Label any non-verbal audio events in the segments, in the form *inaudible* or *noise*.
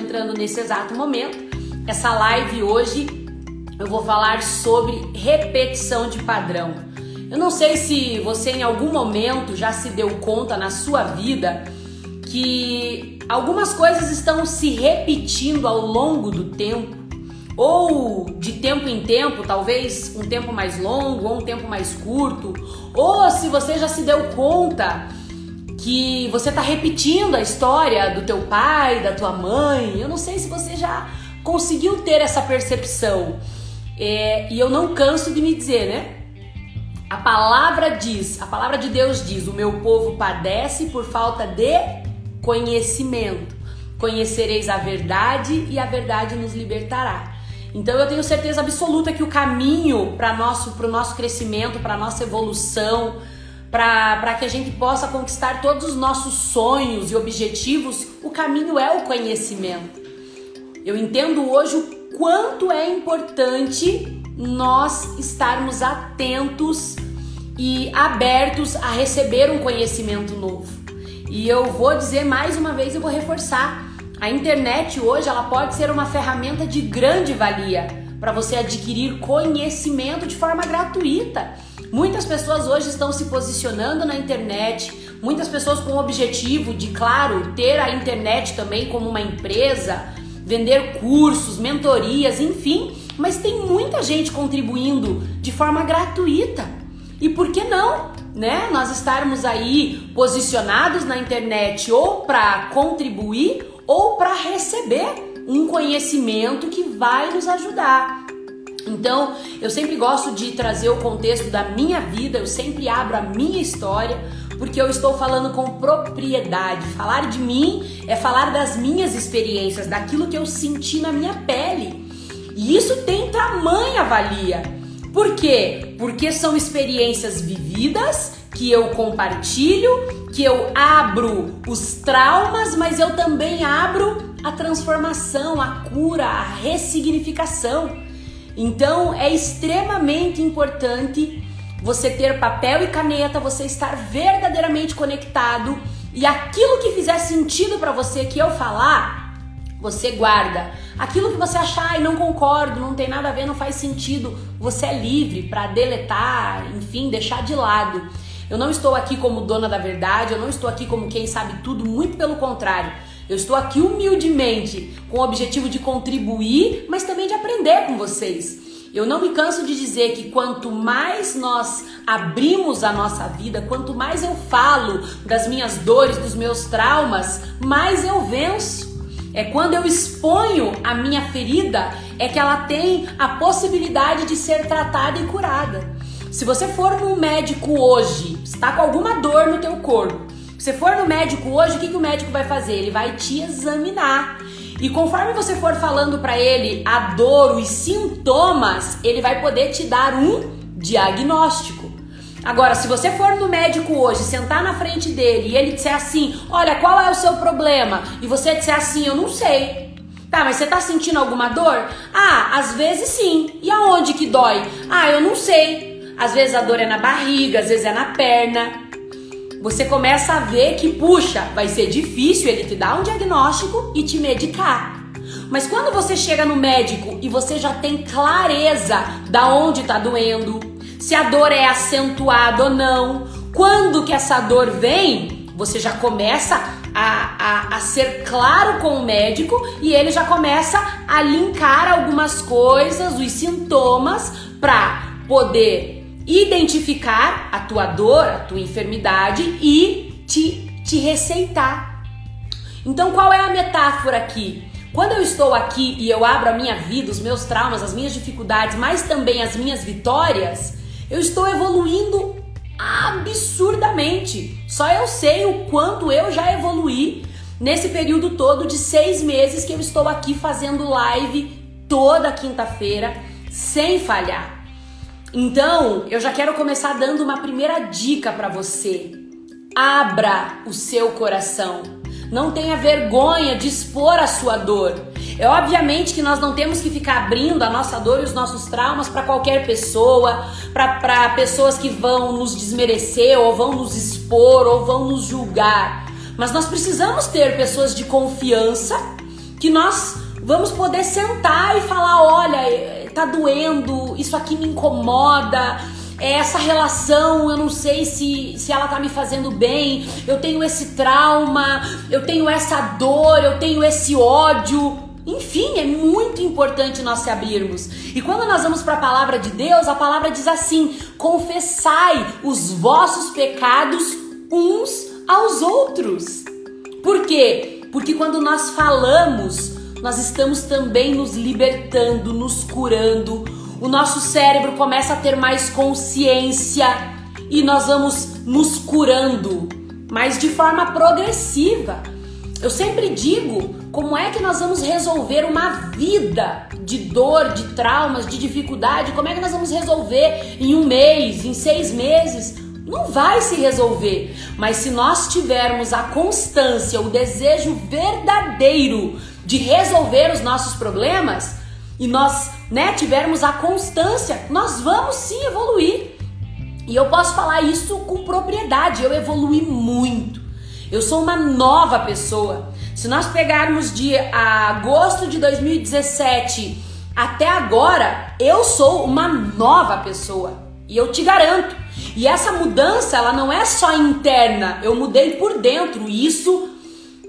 entrando nesse exato momento, essa live hoje eu vou falar sobre repetição de padrão. Eu não sei se você em algum momento já se deu conta na sua vida que algumas coisas estão se repetindo ao longo do tempo, ou de tempo em tempo, talvez um tempo mais longo ou um tempo mais curto, ou se você já se deu conta que você está repetindo a história do teu pai, da tua mãe. Eu não sei se você já conseguiu ter essa percepção. É, e eu não canso de me dizer, né? A palavra diz, a palavra de Deus diz: o meu povo padece por falta de conhecimento. Conhecereis a verdade e a verdade nos libertará. Então eu tenho certeza absoluta que o caminho para o nosso crescimento, para nossa evolução, para que a gente possa conquistar todos os nossos sonhos e objetivos, o caminho é o conhecimento. Eu entendo hoje o quanto é importante nós estarmos atentos e abertos a receber um conhecimento novo. E eu vou dizer mais uma vez, eu vou reforçar. A internet hoje ela pode ser uma ferramenta de grande valia para você adquirir conhecimento de forma gratuita. Muitas pessoas hoje estão se posicionando na internet, muitas pessoas com o objetivo de, claro, ter a internet também como uma empresa, vender cursos, mentorias, enfim, mas tem muita gente contribuindo de forma gratuita. E por que não? né? Nós estarmos aí posicionados na internet ou para contribuir ou para receber um conhecimento que vai nos ajudar. Então, eu sempre gosto de trazer o contexto da minha vida, eu sempre abro a minha história, porque eu estou falando com propriedade. Falar de mim é falar das minhas experiências, daquilo que eu senti na minha pele. E isso tem tamanha valia. Por quê? Porque são experiências vividas que eu compartilho, que eu abro os traumas, mas eu também abro a transformação, a cura, a ressignificação. Então é extremamente importante você ter papel e caneta, você estar verdadeiramente conectado e aquilo que fizer sentido para você que eu falar, você guarda. Aquilo que você achar e não concordo, não tem nada a ver, não faz sentido, você é livre para deletar, enfim, deixar de lado. Eu não estou aqui como dona da verdade, eu não estou aqui como quem sabe tudo, muito pelo contrário. Eu estou aqui humildemente com o objetivo de contribuir, mas também de aprender com vocês. Eu não me canso de dizer que quanto mais nós abrimos a nossa vida, quanto mais eu falo das minhas dores, dos meus traumas, mais eu venço. É quando eu exponho a minha ferida, é que ela tem a possibilidade de ser tratada e curada. Se você for no médico hoje, está com alguma dor no teu corpo, você for no médico hoje, o que, que o médico vai fazer? Ele vai te examinar. E conforme você for falando para ele a dor, os sintomas, ele vai poder te dar um diagnóstico. Agora, se você for no médico hoje, sentar na frente dele e ele disser assim: Olha, qual é o seu problema? E você disser assim: Eu não sei. Tá, mas você tá sentindo alguma dor? Ah, às vezes sim. E aonde que dói? Ah, eu não sei. Às vezes a dor é na barriga, às vezes é na perna. Você começa a ver que, puxa, vai ser difícil ele te dar um diagnóstico e te medicar. Mas quando você chega no médico e você já tem clareza da onde tá doendo, se a dor é acentuada ou não. Quando que essa dor vem, você já começa a, a, a, ser claro com o médico e ele já começa a linkar algumas coisas, os sintomas, para poder identificar a tua dor, a tua enfermidade e te, te receitar. Então, qual é a metáfora aqui? Quando eu estou aqui e eu abro a minha vida, os meus traumas, as minhas dificuldades, mas também as minhas vitórias, eu estou evoluindo absurdamente. Só eu sei o quanto eu já evoluí nesse período todo de seis meses que eu estou aqui fazendo live toda quinta-feira sem falhar. Então, eu já quero começar dando uma primeira dica para você. Abra o seu coração. Não tenha vergonha de expor a sua dor. É obviamente que nós não temos que ficar abrindo a nossa dor e os nossos traumas para qualquer pessoa, para pessoas que vão nos desmerecer ou vão nos expor ou vão nos julgar. Mas nós precisamos ter pessoas de confiança que nós vamos poder sentar e falar: olha, tá doendo, isso aqui me incomoda, é, essa relação, eu não sei se, se ela tá me fazendo bem, eu tenho esse trauma, eu tenho essa dor, eu tenho esse ódio. Enfim, é muito importante nós se abrirmos. E quando nós vamos para a palavra de Deus, a palavra diz assim: confessai os vossos pecados uns aos outros. Por quê? Porque quando nós falamos, nós estamos também nos libertando, nos curando. O nosso cérebro começa a ter mais consciência e nós vamos nos curando, mas de forma progressiva. Eu sempre digo como é que nós vamos resolver uma vida de dor, de traumas, de dificuldade? Como é que nós vamos resolver em um mês, em seis meses? Não vai se resolver. Mas se nós tivermos a constância, o desejo verdadeiro de resolver os nossos problemas e nós, né, tivermos a constância, nós vamos sim evoluir. E eu posso falar isso com propriedade. Eu evolui muito. Eu sou uma nova pessoa. Se nós pegarmos de agosto de 2017 até agora, eu sou uma nova pessoa. E eu te garanto. E essa mudança, ela não é só interna. Eu mudei por dentro. E isso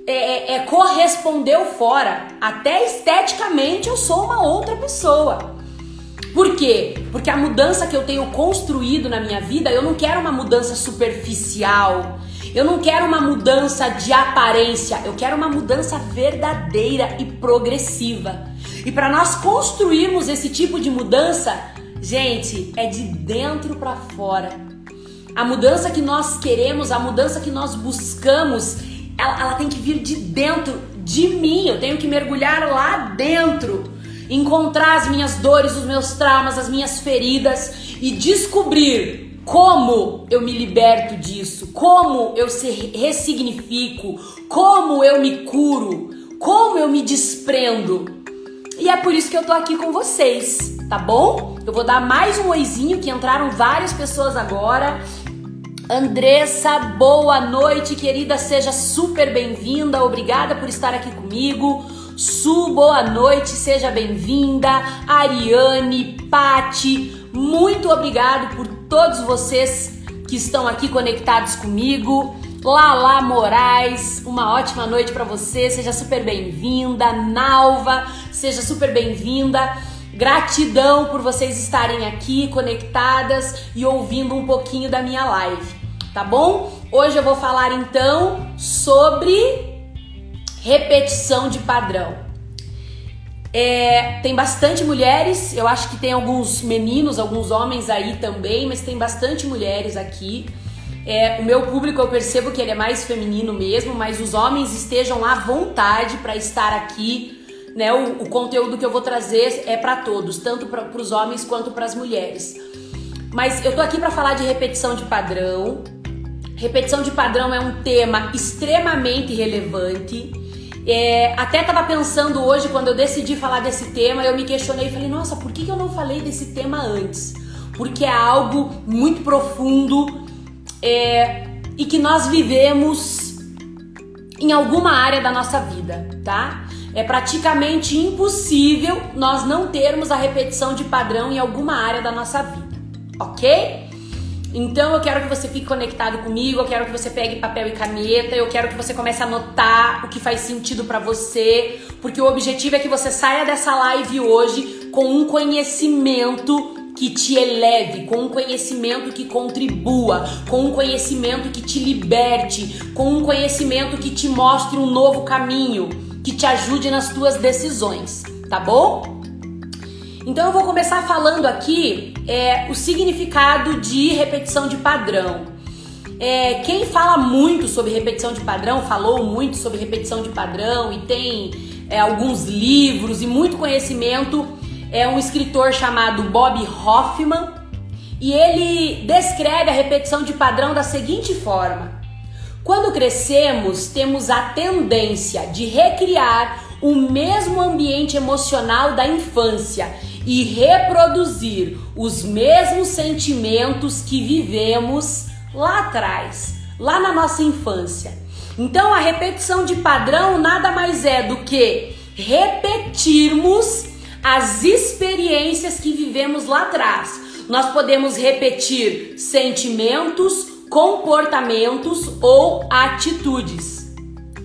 é, é, é correspondeu fora. Até esteticamente eu sou uma outra pessoa. Por quê? Porque a mudança que eu tenho construído na minha vida, eu não quero uma mudança superficial. Eu não quero uma mudança de aparência, eu quero uma mudança verdadeira e progressiva. E para nós construirmos esse tipo de mudança, gente, é de dentro para fora. A mudança que nós queremos, a mudança que nós buscamos, ela, ela tem que vir de dentro de mim. Eu tenho que mergulhar lá dentro, encontrar as minhas dores, os meus traumas, as minhas feridas e descobrir como eu me liberto disso, como eu se ressignifico, como eu me curo, como eu me desprendo. E é por isso que eu tô aqui com vocês, tá bom? Eu vou dar mais um oizinho que entraram várias pessoas agora. Andressa, boa noite, querida, seja super bem-vinda. Obrigada por estar aqui comigo. Su, boa noite, seja bem-vinda. Ariane, Pati, muito obrigado por todos vocês que estão aqui conectados comigo. Lala Moraes, uma ótima noite para você, seja super bem-vinda. Nalva, seja super bem-vinda. Gratidão por vocês estarem aqui conectadas e ouvindo um pouquinho da minha live, tá bom? Hoje eu vou falar então sobre repetição de padrão. É, tem bastante mulheres, eu acho que tem alguns meninos, alguns homens aí também, mas tem bastante mulheres aqui. É, o meu público eu percebo que ele é mais feminino mesmo, mas os homens estejam à vontade para estar aqui. Né? O, o, conteúdo que eu vou trazer é para todos, tanto para os homens quanto para as mulheres. Mas eu tô aqui para falar de repetição de padrão. Repetição de padrão é um tema extremamente relevante é, até estava pensando hoje, quando eu decidi falar desse tema, eu me questionei e falei, nossa, por que, eu não falei desse tema antes? Porque é algo muito profundo é, e que nós vivemos em alguma área da nossa vida, tá? É praticamente impossível nós não termos a repetição de padrão em alguma área da nossa vida, ok? Então eu quero que você fique conectado comigo, eu quero que você pegue papel e caneta, eu quero que você comece a anotar o que faz sentido para você, porque o objetivo é que você saia dessa live hoje com um conhecimento que te eleve, com um conhecimento que contribua, com um conhecimento que te liberte, com um conhecimento que te mostre um novo caminho, que te ajude nas tuas decisões, tá bom? Então eu vou começar falando aqui é, o significado de repetição de padrão. É, quem fala muito sobre repetição de padrão, falou muito sobre repetição de padrão e tem é, alguns livros e muito conhecimento, é um escritor chamado Bob Hoffman e ele descreve a repetição de padrão da seguinte forma: quando crescemos, temos a tendência de recriar o mesmo ambiente emocional da infância e reproduzir os mesmos sentimentos que vivemos lá atrás, lá na nossa infância. Então a repetição de padrão nada mais é do que repetirmos as experiências que vivemos lá atrás. Nós podemos repetir sentimentos, comportamentos ou atitudes,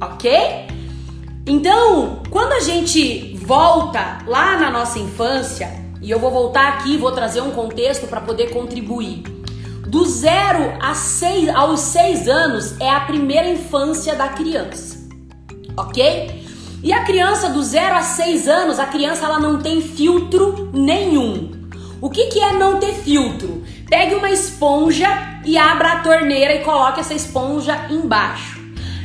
ok? Então, quando a gente volta lá na nossa infância, e eu vou voltar aqui vou trazer um contexto para poder contribuir. Do zero a seis, aos seis anos é a primeira infância da criança, ok? E a criança do zero a seis anos, a criança ela não tem filtro nenhum. O que, que é não ter filtro? Pegue uma esponja e abra a torneira e coloque essa esponja embaixo.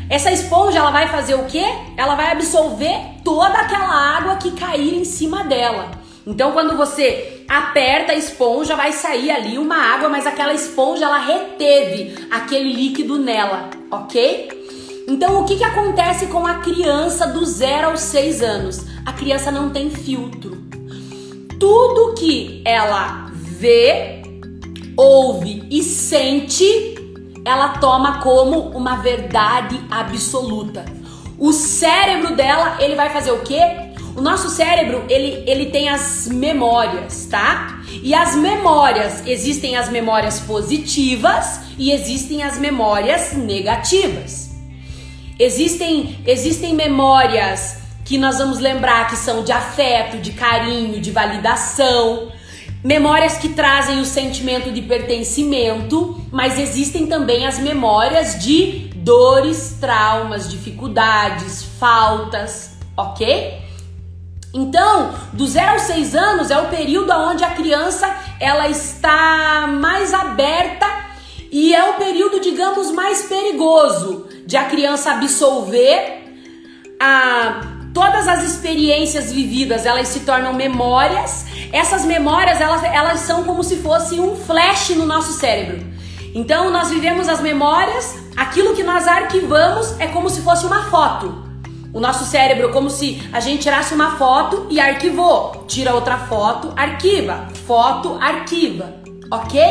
Essa esponja ela vai fazer o quê? Ela vai absorver toda aquela água que cair em cima dela. Então quando você aperta a esponja, vai sair ali uma água, mas aquela esponja ela reteve aquele líquido nela, ok? Então o que, que acontece com a criança do zero aos seis anos? A criança não tem filtro tudo que ela vê, ouve e sente, ela toma como uma verdade absoluta. O cérebro dela, ele vai fazer o quê? O nosso cérebro, ele, ele tem as memórias, tá? E as memórias, existem as memórias positivas e existem as memórias negativas. Existem, existem memórias que nós vamos lembrar que são de afeto, de carinho, de validação, memórias que trazem o sentimento de pertencimento, mas existem também as memórias de dores, traumas, dificuldades, faltas, ok? Então, do 0 aos 6 anos é o período onde a criança ela está mais aberta e é o período, digamos, mais perigoso de a criança absolver a Todas as experiências vividas, elas se tornam memórias. Essas memórias, elas, elas são como se fosse um flash no nosso cérebro. Então, nós vivemos as memórias, aquilo que nós arquivamos é como se fosse uma foto. O nosso cérebro, como se a gente tirasse uma foto e arquivou. Tira outra foto, arquiva. Foto, arquiva. Ok?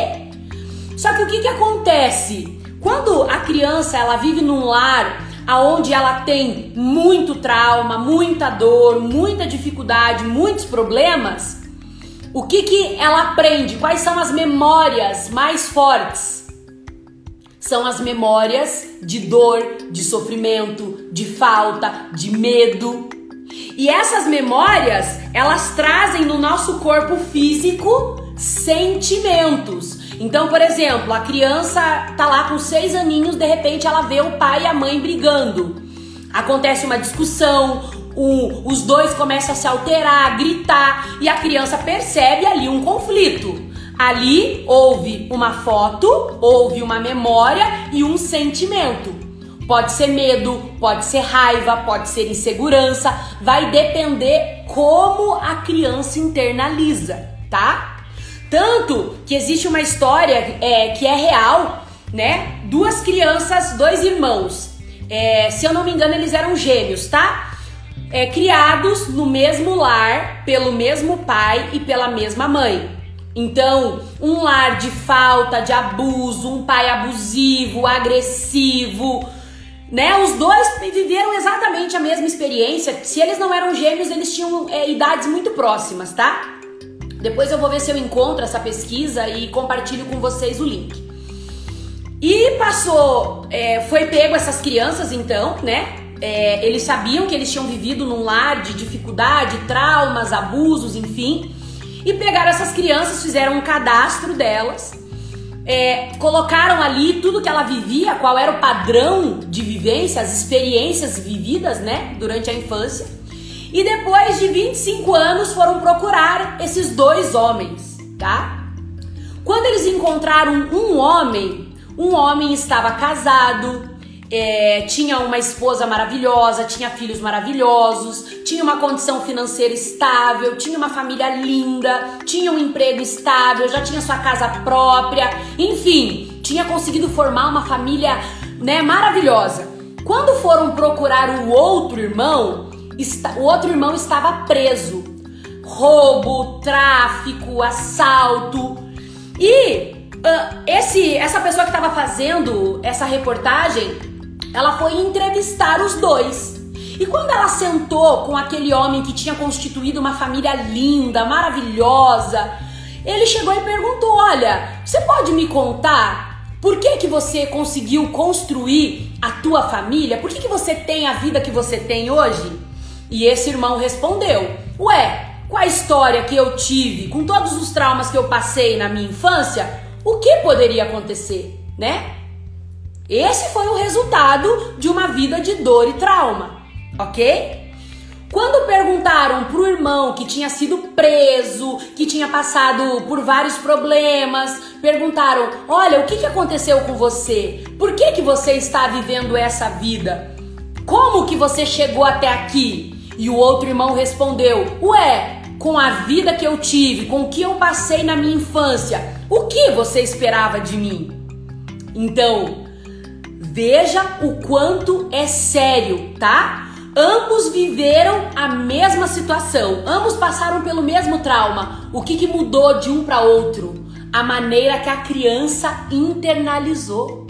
Só que o que, que acontece? Quando a criança ela vive num lar aonde ela tem muito trauma, muita dor, muita dificuldade, muitos problemas, o que que ela aprende? Quais são as memórias mais fortes? São as memórias de dor, de sofrimento, de falta, de medo. E essas memórias, elas trazem no nosso corpo físico sentimentos. Então, por exemplo, a criança tá lá com seis aninhos, de repente ela vê o pai e a mãe brigando. Acontece uma discussão, o, os dois começam a se alterar, a gritar e a criança percebe ali um conflito. Ali houve uma foto, houve uma memória e um sentimento. Pode ser medo, pode ser raiva, pode ser insegurança, vai depender como a criança internaliza, tá? Tanto que existe uma história é, que é real, né? Duas crianças, dois irmãos. É, se eu não me engano, eles eram gêmeos, tá? É, criados no mesmo lar, pelo mesmo pai e pela mesma mãe. Então, um lar de falta, de abuso, um pai abusivo, agressivo, né? Os dois viveram exatamente a mesma experiência. Se eles não eram gêmeos, eles tinham é, idades muito próximas, tá? Depois eu vou ver se eu encontro essa pesquisa e compartilho com vocês o link. E passou, é, foi pego essas crianças então, né? É, eles sabiam que eles tinham vivido num lar de dificuldade, traumas, abusos, enfim. E pegaram essas crianças, fizeram um cadastro delas, é, colocaram ali tudo que ela vivia, qual era o padrão de vivência, as experiências vividas, né, durante a infância. E depois de 25 anos foram procurar esses dois homens, tá? Quando eles encontraram um homem, um homem estava casado, é, tinha uma esposa maravilhosa, tinha filhos maravilhosos, tinha uma condição financeira estável, tinha uma família linda, tinha um emprego estável, já tinha sua casa própria, enfim, tinha conseguido formar uma família né, maravilhosa. Quando foram procurar o outro irmão, o outro irmão estava preso. Roubo, tráfico, assalto. E uh, esse, essa pessoa que estava fazendo essa reportagem, ela foi entrevistar os dois. E quando ela sentou com aquele homem que tinha constituído uma família linda, maravilhosa, ele chegou e perguntou: "Olha, você pode me contar por que que você conseguiu construir a tua família? Por que que você tem a vida que você tem hoje?" E esse irmão respondeu: "Ué, com a história que eu tive, com todos os traumas que eu passei na minha infância, o que poderia acontecer, né? Esse foi o resultado de uma vida de dor e trauma, ok? Quando perguntaram pro irmão que tinha sido preso, que tinha passado por vários problemas, perguntaram: "Olha, o que, que aconteceu com você? Por que que você está vivendo essa vida? Como que você chegou até aqui?" E o outro irmão respondeu: "Ué, com a vida que eu tive, com o que eu passei na minha infância, o que você esperava de mim?" Então, Veja o quanto é sério, tá? Ambos viveram a mesma situação, ambos passaram pelo mesmo trauma. O que, que mudou de um para outro? A maneira que a criança internalizou.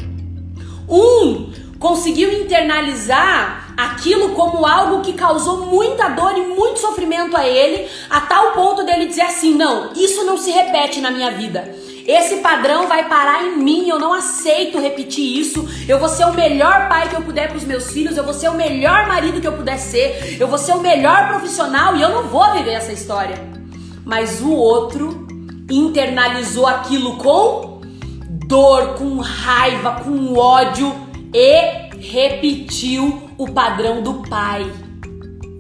Um conseguiu internalizar aquilo como algo que causou muita dor e muito sofrimento a ele, a tal ponto dele dizer assim: não, isso não se repete na minha vida. Esse padrão vai parar em mim, eu não aceito repetir isso. Eu vou ser o melhor pai que eu puder para os meus filhos, eu vou ser o melhor marido que eu puder ser, eu vou ser o melhor profissional e eu não vou viver essa história. Mas o outro internalizou aquilo com dor, com raiva, com ódio e repetiu o padrão do pai.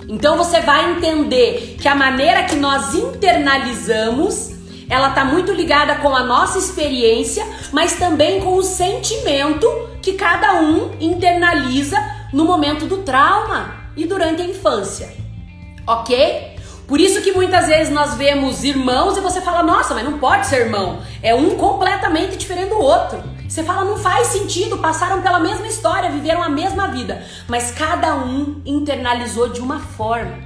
Então você vai entender que a maneira que nós internalizamos ela está muito ligada com a nossa experiência, mas também com o sentimento que cada um internaliza no momento do trauma e durante a infância. Ok? Por isso que muitas vezes nós vemos irmãos e você fala, nossa, mas não pode ser irmão. É um completamente diferente do outro. Você fala, não faz sentido, passaram pela mesma história, viveram a mesma vida. Mas cada um internalizou de uma forma,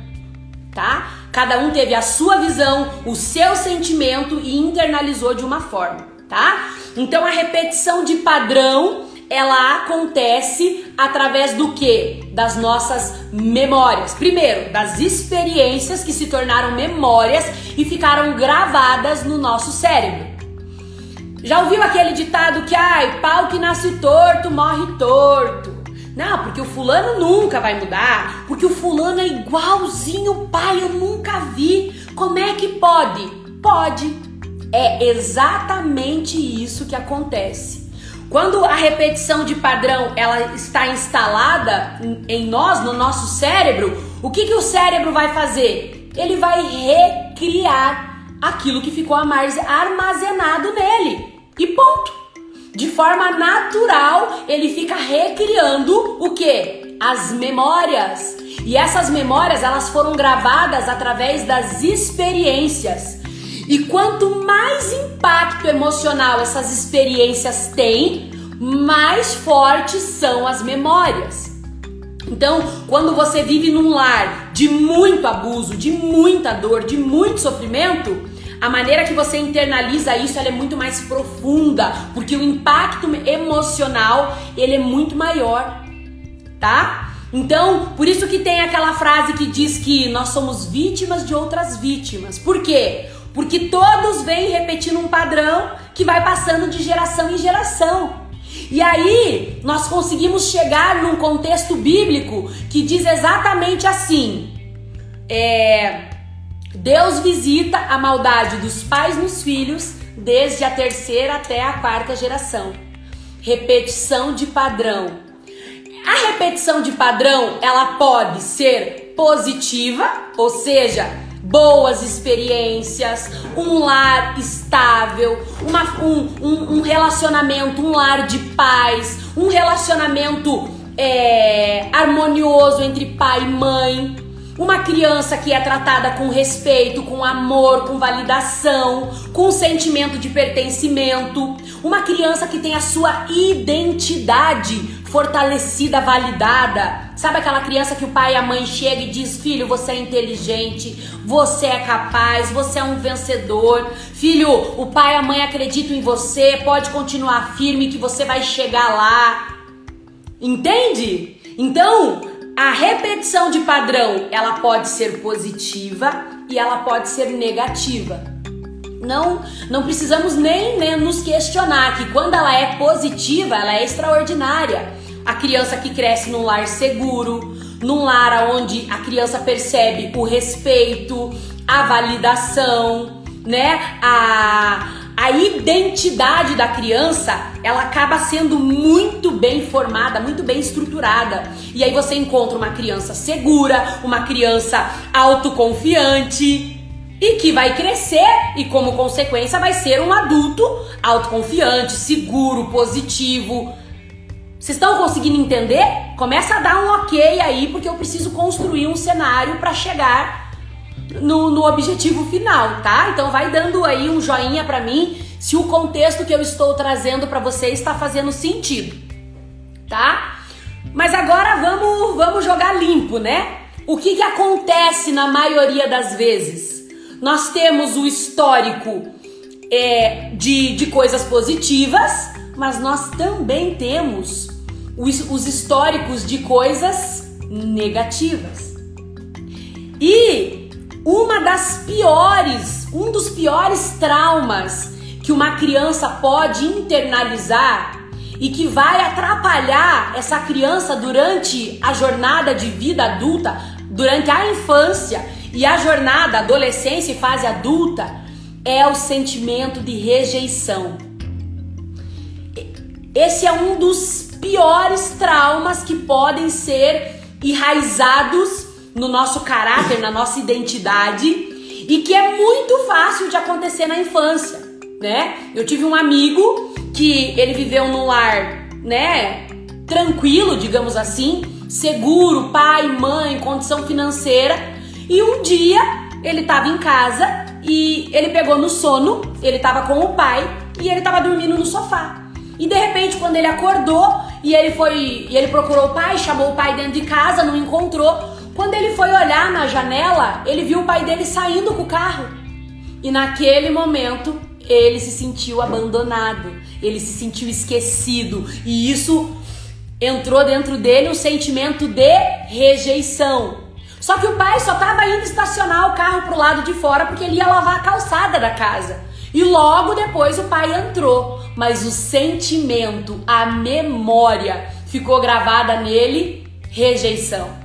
tá? Cada um teve a sua visão, o seu sentimento e internalizou de uma forma, tá? Então a repetição de padrão, ela acontece através do que? Das nossas memórias. Primeiro, das experiências que se tornaram memórias e ficaram gravadas no nosso cérebro. Já ouviu aquele ditado que, ai, pau que nasce torto morre torto? Não, porque o fulano nunca vai mudar, porque o fulano é igualzinho o pai, eu nunca vi. Como é que pode? Pode. É exatamente isso que acontece. Quando a repetição de padrão ela está instalada em nós, no nosso cérebro, o que, que o cérebro vai fazer? Ele vai recriar aquilo que ficou armazenado nele. E ponto de forma natural, ele fica recriando o que? As memórias. E essas memórias, elas foram gravadas através das experiências. E quanto mais impacto emocional essas experiências têm, mais fortes são as memórias. Então, quando você vive num lar de muito abuso, de muita dor, de muito sofrimento, a maneira que você internaliza isso é muito mais profunda, porque o impacto emocional ele é muito maior, tá? Então, por isso que tem aquela frase que diz que nós somos vítimas de outras vítimas. Por quê? Porque todos vêm repetindo um padrão que vai passando de geração em geração. E aí, nós conseguimos chegar num contexto bíblico que diz exatamente assim: é, Deus visita a maldade dos pais nos filhos desde a terceira até a quarta geração. Repetição de padrão. A repetição de padrão, ela pode ser positiva, ou seja, boas experiências, um lar estável, uma, um, um, um relacionamento, um lar de paz, um relacionamento é, harmonioso entre pai e mãe uma criança que é tratada com respeito, com amor, com validação, com sentimento de pertencimento. Uma criança que tem a sua identidade fortalecida, validada. Sabe aquela criança que o pai e a mãe chega e diz: "Filho, você é inteligente, você é capaz, você é um vencedor. Filho, o pai e a mãe acreditam em você, pode continuar firme que você vai chegar lá." Entende? Então, a repetição de padrão, ela pode ser positiva e ela pode ser negativa. Não, não precisamos nem, nem nos questionar que quando ela é positiva, ela é extraordinária. A criança que cresce num lar seguro, num lar onde a criança percebe o respeito, a validação, né? A, a identidade da criança, ela acaba sendo muito bem formada, muito bem estruturada. E aí você encontra uma criança segura, uma criança autoconfiante e que vai crescer e como consequência vai ser um adulto autoconfiante, seguro, positivo. Vocês estão conseguindo entender? Começa a dar um ok aí, porque eu preciso construir um cenário para chegar no, no objetivo final, tá? Então vai dando aí um joinha para mim se o contexto que eu estou trazendo para você está fazendo sentido, tá? Mas agora vamos, vamos jogar limpo, né? O que, que acontece na maioria das vezes? Nós temos o histórico é, de, de coisas positivas, mas nós também temos os, os históricos de coisas negativas. E uma das piores, um dos piores traumas que uma criança pode internalizar e que vai atrapalhar essa criança durante a jornada de vida adulta, durante a infância e a jornada adolescência e fase adulta, é o sentimento de rejeição. Esse é um dos piores traumas que podem ser enraizados no nosso caráter, na nossa identidade e que é muito fácil de acontecer na infância, né? Eu tive um amigo que ele viveu num lar, né, tranquilo, digamos assim, seguro, pai, mãe, condição financeira, e um dia ele estava em casa e ele pegou no sono, ele estava com o pai e ele estava dormindo no sofá. E de repente, quando ele acordou e ele foi, e ele procurou o pai, chamou o pai dentro de casa, não encontrou, quando ele foi olhar na janela, ele viu o pai dele saindo com o carro. E naquele momento, ele se sentiu abandonado, ele se sentiu esquecido, e isso entrou dentro dele um sentimento de rejeição. Só que o pai só estava indo estacionar o carro pro lado de fora porque ele ia lavar a calçada da casa. E logo depois o pai entrou, mas o sentimento, a memória ficou gravada nele, rejeição.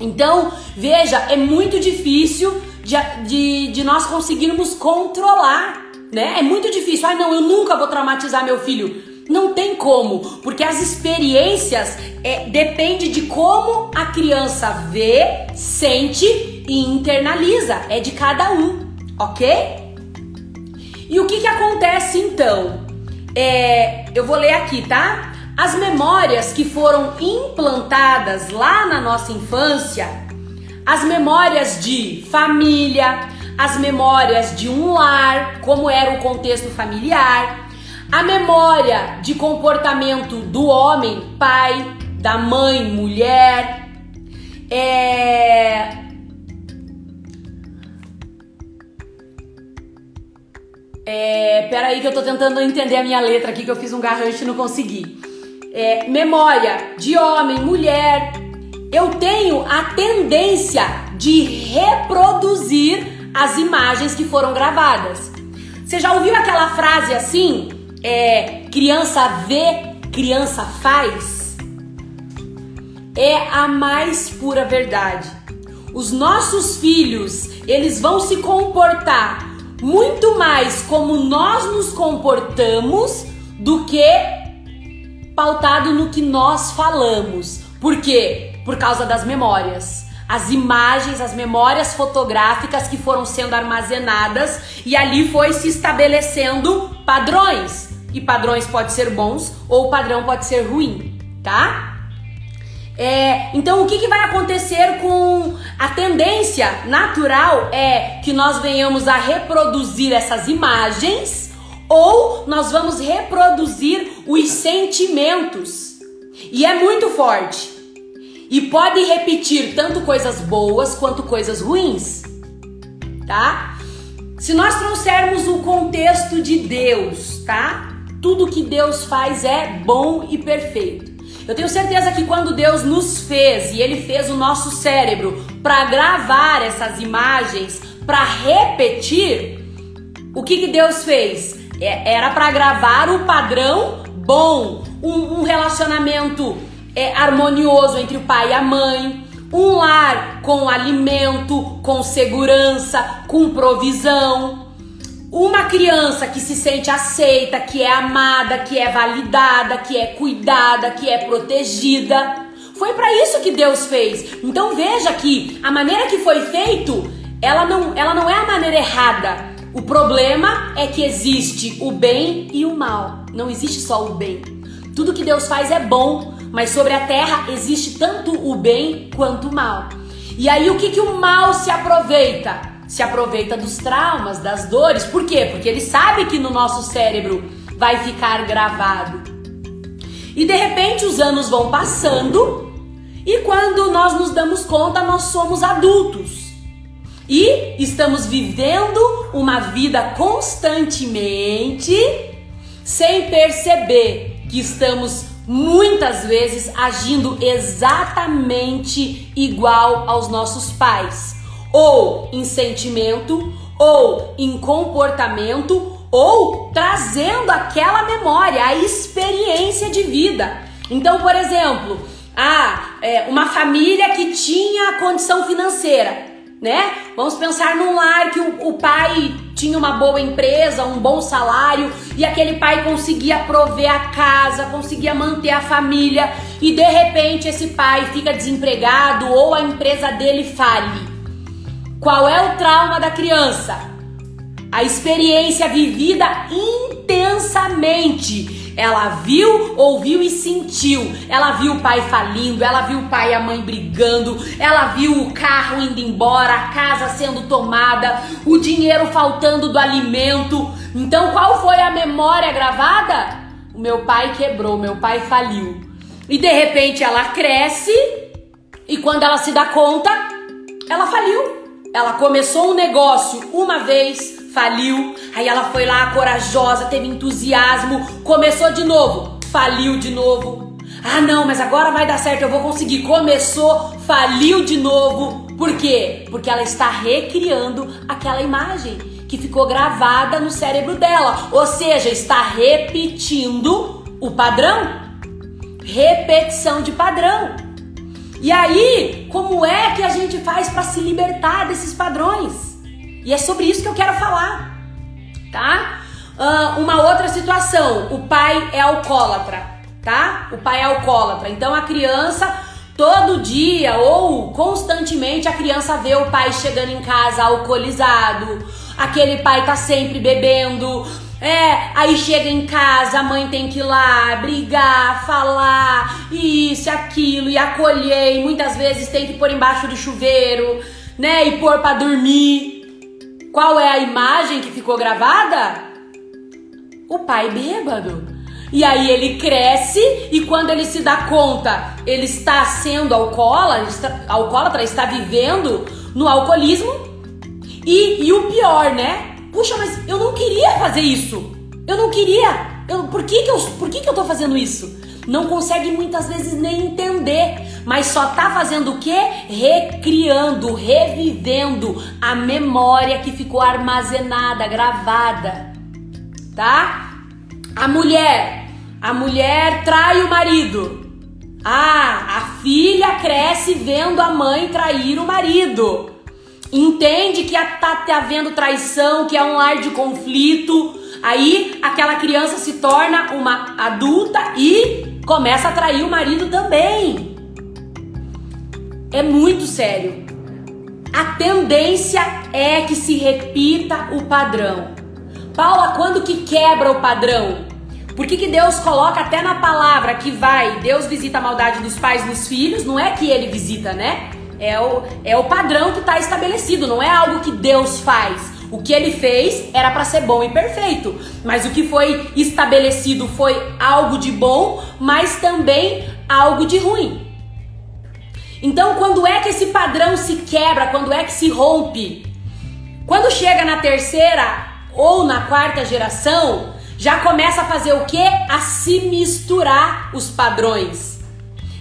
Então, veja, é muito difícil de, de, de nós conseguirmos controlar, né? É muito difícil. Ah, não, eu nunca vou traumatizar meu filho. Não tem como, porque as experiências é, depende de como a criança vê, sente e internaliza. É de cada um, ok? E o que, que acontece então? É, eu vou ler aqui, tá? As memórias que foram implantadas lá na nossa infância, as memórias de família, as memórias de um lar, como era o contexto familiar, a memória de comportamento do homem, pai, da mãe, mulher, é, É, peraí que eu tô tentando entender a minha letra aqui, que eu fiz um garrancho e não consegui é, memória de homem, mulher, eu tenho a tendência de reproduzir as imagens que foram gravadas. Você já ouviu aquela frase assim? É, criança vê, criança faz? É a mais pura verdade. Os nossos filhos, eles vão se comportar muito mais como nós nos comportamos do que pautado no que nós falamos. Por quê? Por causa das memórias. As imagens, as memórias fotográficas que foram sendo armazenadas e ali foi se estabelecendo padrões. E padrões pode ser bons ou padrão pode ser ruim, tá? É, então, o que, que vai acontecer com a tendência natural é que nós venhamos a reproduzir essas imagens ou nós vamos reproduzir os sentimentos. E é muito forte. E pode repetir tanto coisas boas quanto coisas ruins, tá? Se nós trouxermos o contexto de Deus, tá? Tudo que Deus faz é bom e perfeito. Eu tenho certeza que quando Deus nos fez e Ele fez o nosso cérebro para gravar essas imagens, para repetir, o que, que Deus fez? É, era para gravar o padrão bom, um, um relacionamento é, harmonioso entre o pai e a mãe, um lar com alimento, com segurança, com provisão. Uma criança que se sente aceita, que é amada, que é validada, que é cuidada, que é protegida. Foi para isso que Deus fez. Então veja que a maneira que foi feito, ela não, ela não é a maneira errada. O problema é que existe o bem e o mal. Não existe só o bem. Tudo que Deus faz é bom, mas sobre a terra existe tanto o bem quanto o mal. E aí o que, que o mal se aproveita? Se aproveita dos traumas, das dores. Por quê? Porque ele sabe que no nosso cérebro vai ficar gravado. E de repente os anos vão passando e quando nós nos damos conta, nós somos adultos e estamos vivendo uma vida constantemente sem perceber que estamos muitas vezes agindo exatamente igual aos nossos pais, ou em sentimento, ou em comportamento, ou trazendo aquela memória, a experiência de vida. Então, por exemplo, ah, é, uma família que tinha condição financeira né? Vamos pensar num lar que o, o, pai tinha uma boa empresa, um bom salário e aquele pai conseguia prover a casa, conseguia manter a família e de repente esse pai fica desempregado ou a empresa dele fale. Qual é o trauma da criança? A experiência vivida intensamente ela viu, ouviu e sentiu. Ela viu o pai falindo, ela viu o pai e a mãe brigando, ela viu o carro indo embora, a casa sendo tomada, o dinheiro faltando do alimento. Então, qual foi a memória gravada? O meu pai quebrou, meu pai faliu. E de repente ela cresce e quando ela se dá conta, ela faliu. Ela começou um negócio uma vez, faliu. Aí ela foi lá corajosa, teve entusiasmo, começou de novo, faliu de novo. Ah, não, mas agora vai dar certo, eu vou conseguir. Começou, faliu de novo. Por quê? Porque ela está recriando aquela imagem que ficou gravada no cérebro dela, ou seja, está repetindo o padrão. Repetição de padrão. E aí, como é que a gente faz para se libertar desses padrões? E é sobre isso que eu quero falar, tá? Uh, uma outra situação, o pai é alcoólatra, tá? O pai é alcoólatra. Então a criança todo dia ou constantemente a criança vê o pai chegando em casa alcoolizado, aquele pai tá sempre bebendo. É, aí chega em casa, a mãe tem que ir lá brigar, falar isso, aquilo e acolher, e muitas vezes tem que pôr embaixo do chuveiro, né, e pôr para dormir. Qual é a imagem que ficou gravada? O pai bêbado. E aí ele cresce e quando ele se dá conta, ele está sendo alcoólatra, está, alcoólatra, está vivendo no alcoolismo. E, e o pior, né? Puxa, mas eu não queria fazer isso. Eu não queria. Eu, por que, que, eu, por que, que eu tô fazendo isso? Não consegue muitas vezes nem entender mas só tá fazendo o quê? Recriando, revivendo a memória que ficou armazenada, gravada, tá? A mulher, a mulher trai o marido. Ah, a filha cresce vendo a mãe trair o marido. Entende que tá havendo traição, que é um lar de conflito. Aí aquela criança se torna uma adulta e começa a trair o marido também. É muito sério. A tendência é que se repita o padrão. Paula, quando que quebra o padrão? Por que, que Deus coloca até na palavra que vai, Deus visita a maldade dos pais nos filhos? Não é que ele visita, né? É o, é o padrão que está estabelecido, não é algo que Deus faz. O que ele fez era para ser bom e perfeito, mas o que foi estabelecido foi algo de bom, mas também algo de ruim. Então, quando é que esse padrão se quebra? Quando é que se rompe? Quando chega na terceira ou na quarta geração, já começa a fazer o que? A se misturar os padrões.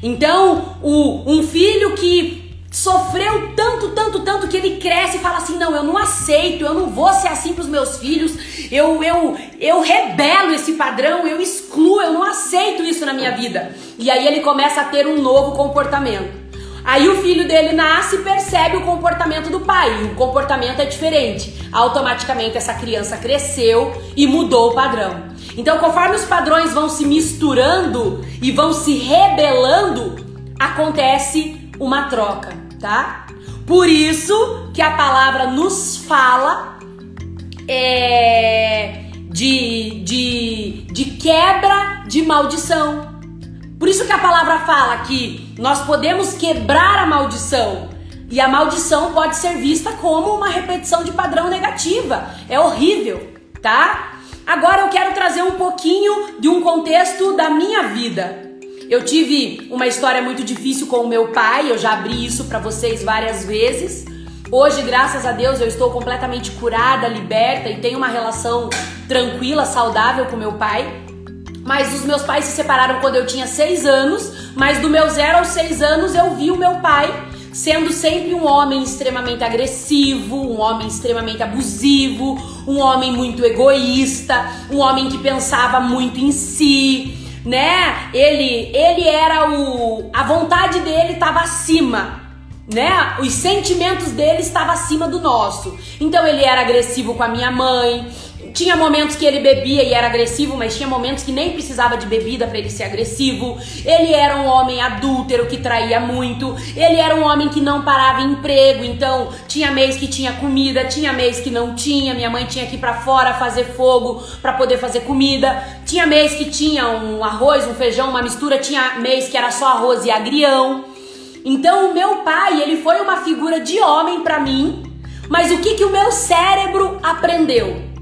Então, o, um filho que sofreu tanto, tanto, tanto que ele cresce e fala assim: "Não, eu não aceito, eu não vou ser assim para os meus filhos. Eu eu eu rebelo esse padrão, eu excluo, eu não aceito isso na minha vida". E aí ele começa a ter um novo comportamento. Aí o filho dele nasce e percebe o comportamento do pai, o comportamento é diferente. Automaticamente essa criança cresceu e mudou o padrão. Então, conforme os padrões vão se misturando e vão se rebelando, acontece uma troca tá? Por isso que a palavra nos fala é, de, de, de quebra de maldição. Por isso que a palavra fala que nós podemos quebrar a maldição. E a maldição pode ser vista como uma repetição de padrão negativa. É horrível, tá? Agora eu quero trazer um pouquinho de um contexto da minha vida. Eu tive uma história muito difícil com o meu pai, eu já abri isso para vocês várias vezes. Hoje, graças a Deus, eu estou completamente curada, liberta e tenho uma relação tranquila, saudável com meu pai. Mas os meus pais se separaram quando eu tinha seis anos, mas do meu zero aos seis anos eu vi o meu pai sendo sempre um homem extremamente agressivo, um homem extremamente abusivo, um homem muito egoísta, um homem que pensava muito em si, né? Ele ele era o a vontade dele estava acima, né? Os sentimentos dele estavam acima do nosso. Então ele era agressivo com a minha mãe, tinha momentos que ele bebia e era agressivo, mas tinha momentos que nem precisava de bebida para ele ser agressivo. Ele era um homem adúltero que traía muito. Ele era um homem que não parava em emprego, então tinha mês que tinha comida, tinha mês que não tinha. Minha mãe tinha que ir para fora fazer fogo para poder fazer comida. Tinha mês que tinha um arroz, um feijão, uma mistura, tinha mês que era só arroz e agrião. Então o meu pai, ele foi uma figura de homem para mim. Mas o que que o meu cérebro aprendeu?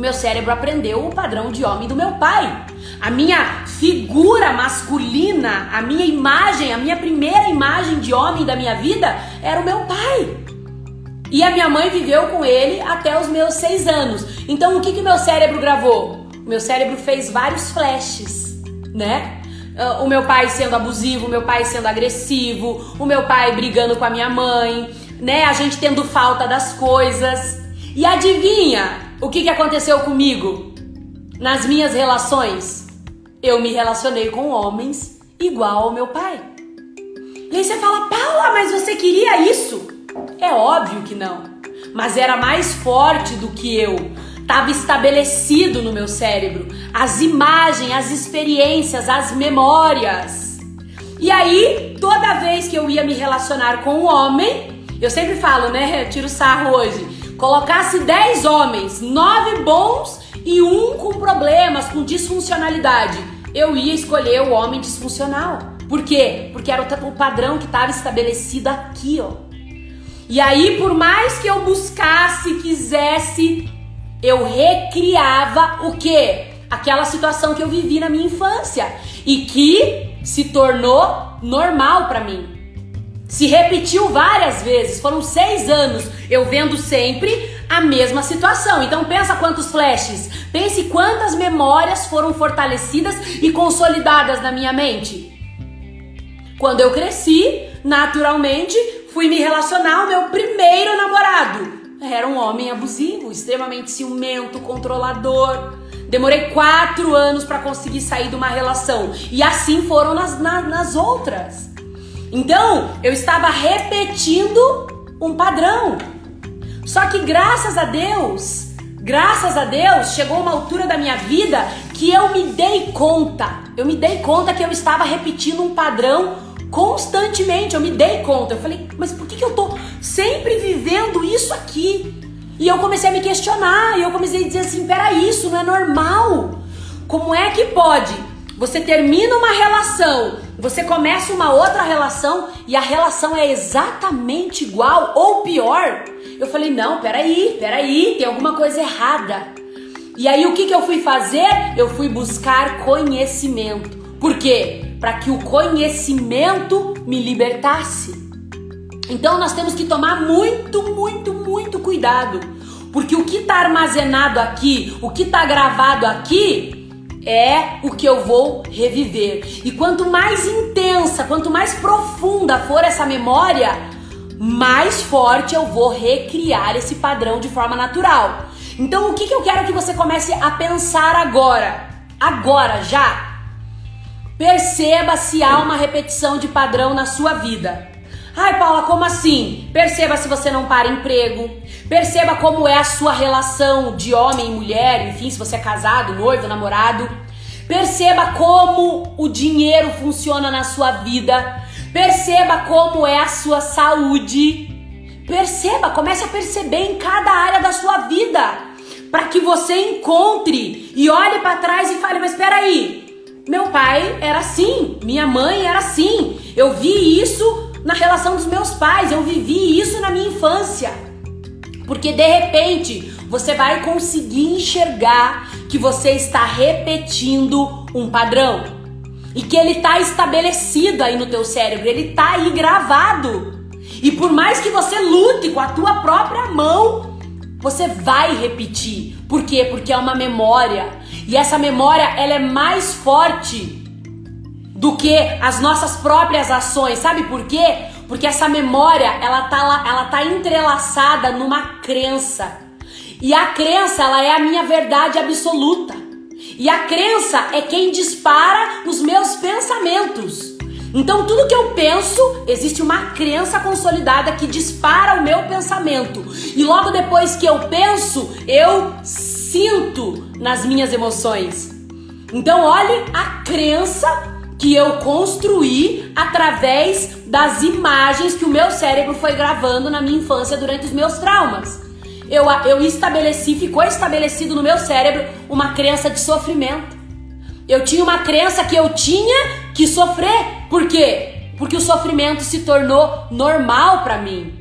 Meu cérebro aprendeu o padrão de homem do meu pai. A minha figura masculina, a minha imagem, a minha primeira imagem de homem da minha vida era o meu pai. E a minha mãe viveu com ele até os meus seis anos. Então o que que meu cérebro gravou? O meu cérebro fez vários flashes, né? Ah, o meu pai sendo abusivo, o meu pai sendo agressivo, o meu pai brigando com a minha mãe, né? A gente tendo falta das coisas. E adivinha? O que, que aconteceu comigo? Nas minhas relações, eu me relacionei com homens igual ao meu pai. E aí você fala, Paula, mas você queria isso? É óbvio que não. Mas era mais forte do que eu. Estava estabelecido no meu cérebro as imagens, as experiências, as memórias. E aí, toda vez que eu ia me relacionar com um homem, eu sempre falo, né? Eu tiro sarro hoje colocasse 10 homens, 9 bons e um com problemas, com disfuncionalidade, eu ia escolher o homem disfuncional. Por quê? Porque era o padrão que estava estabelecido aqui, ó. E aí, por mais que eu buscasse, quisesse, eu recriava o quê? Aquela situação que eu vivi na minha infância e que se tornou normal para mim. Se repetiu várias vezes, foram seis anos eu vendo sempre a mesma situação. Então pensa quantos flashes, pense quantas memórias foram fortalecidas e consolidadas na minha mente. Quando eu cresci, naturalmente fui me relacionar ao meu primeiro namorado. Era um homem abusivo, extremamente ciumento, controlador. Demorei quatro anos para conseguir sair de uma relação. E assim foram nas, nas outras. Então, eu estava repetindo um padrão. Só que graças a Deus, graças a Deus, chegou uma altura da minha vida que eu me dei conta. Eu me dei conta que eu estava repetindo um padrão constantemente. Eu me dei conta. Eu falei, mas por que, que eu tô sempre vivendo isso aqui? E eu comecei a me questionar. E eu comecei a dizer assim: peraí, isso não é normal. Como é que pode? Você termina uma relação você começa uma outra relação e a relação é exatamente igual ou pior. Eu falei, não, peraí, peraí, tem alguma coisa errada. E aí o que, que eu fui fazer? Eu fui buscar conhecimento. Por quê? Para que o conhecimento me libertasse. Então nós temos que tomar muito, muito, muito cuidado. Porque o que está armazenado aqui, o que está gravado aqui, é o que eu vou reviver. E quanto mais intensa, quanto mais profunda for essa memória, mais forte eu vou recriar esse padrão de forma natural. Então, o que, que eu quero que você comece a pensar agora? Agora, já. Perceba se há uma repetição de padrão na sua vida. Ai, Paula, como assim? Perceba se você não para emprego. Perceba como é a sua relação de homem e mulher, enfim, se você é casado, noivo, namorado. Perceba como o dinheiro funciona na sua vida. Perceba como é a sua saúde. Perceba, comece a perceber em cada área da sua vida, para que você encontre e olhe para trás e fale: Mas espera aí, meu pai era assim, minha mãe era assim, eu vi isso na relação dos meus pais, eu vivi isso na minha infância. Porque de repente você vai conseguir enxergar que você está repetindo um padrão e que ele está estabelecido aí no teu cérebro, ele está aí gravado. E por mais que você lute com a tua própria mão, você vai repetir. Por quê? Porque é uma memória. E essa memória, ela é mais forte do que as nossas próprias ações. Sabe por quê? Porque essa memória, ela tá lá, ela tá entrelaçada numa crença. E a crença, ela é a minha verdade absoluta. E a crença é quem dispara os meus pensamentos. Então, tudo que eu penso, existe uma crença consolidada que dispara o meu pensamento. E logo depois que eu penso, eu sinto nas minhas emoções. Então, olhe a crença que eu construí através das imagens que o meu cérebro foi gravando na minha infância durante os meus traumas eu, eu estabeleci, ficou estabelecido no meu cérebro uma crença de sofrimento. Eu tinha uma crença que eu tinha que sofrer. Por quê? Porque o sofrimento se tornou normal para mim.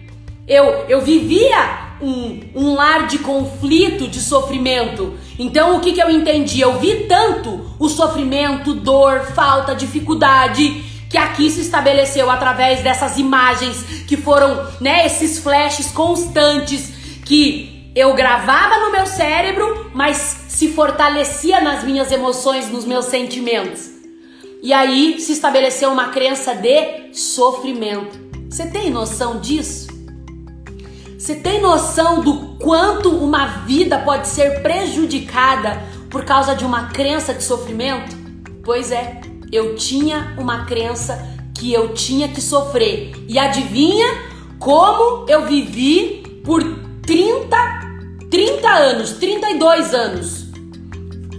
Eu, eu vivia um, um lar de conflito, de sofrimento. Então o que, que eu entendi? Eu vi tanto o sofrimento, dor, falta, dificuldade que aqui se estabeleceu através dessas imagens que foram, né, esses flashes constantes que eu gravava no meu cérebro, mas se fortalecia nas minhas emoções, nos meus sentimentos. E aí se estabeleceu uma crença de sofrimento. Você tem noção disso? Você tem noção do quanto uma vida pode ser prejudicada por causa de uma crença de sofrimento? Pois é, eu tinha uma crença que eu tinha que sofrer. E adivinha como eu vivi por 30, 30 anos, 32 anos.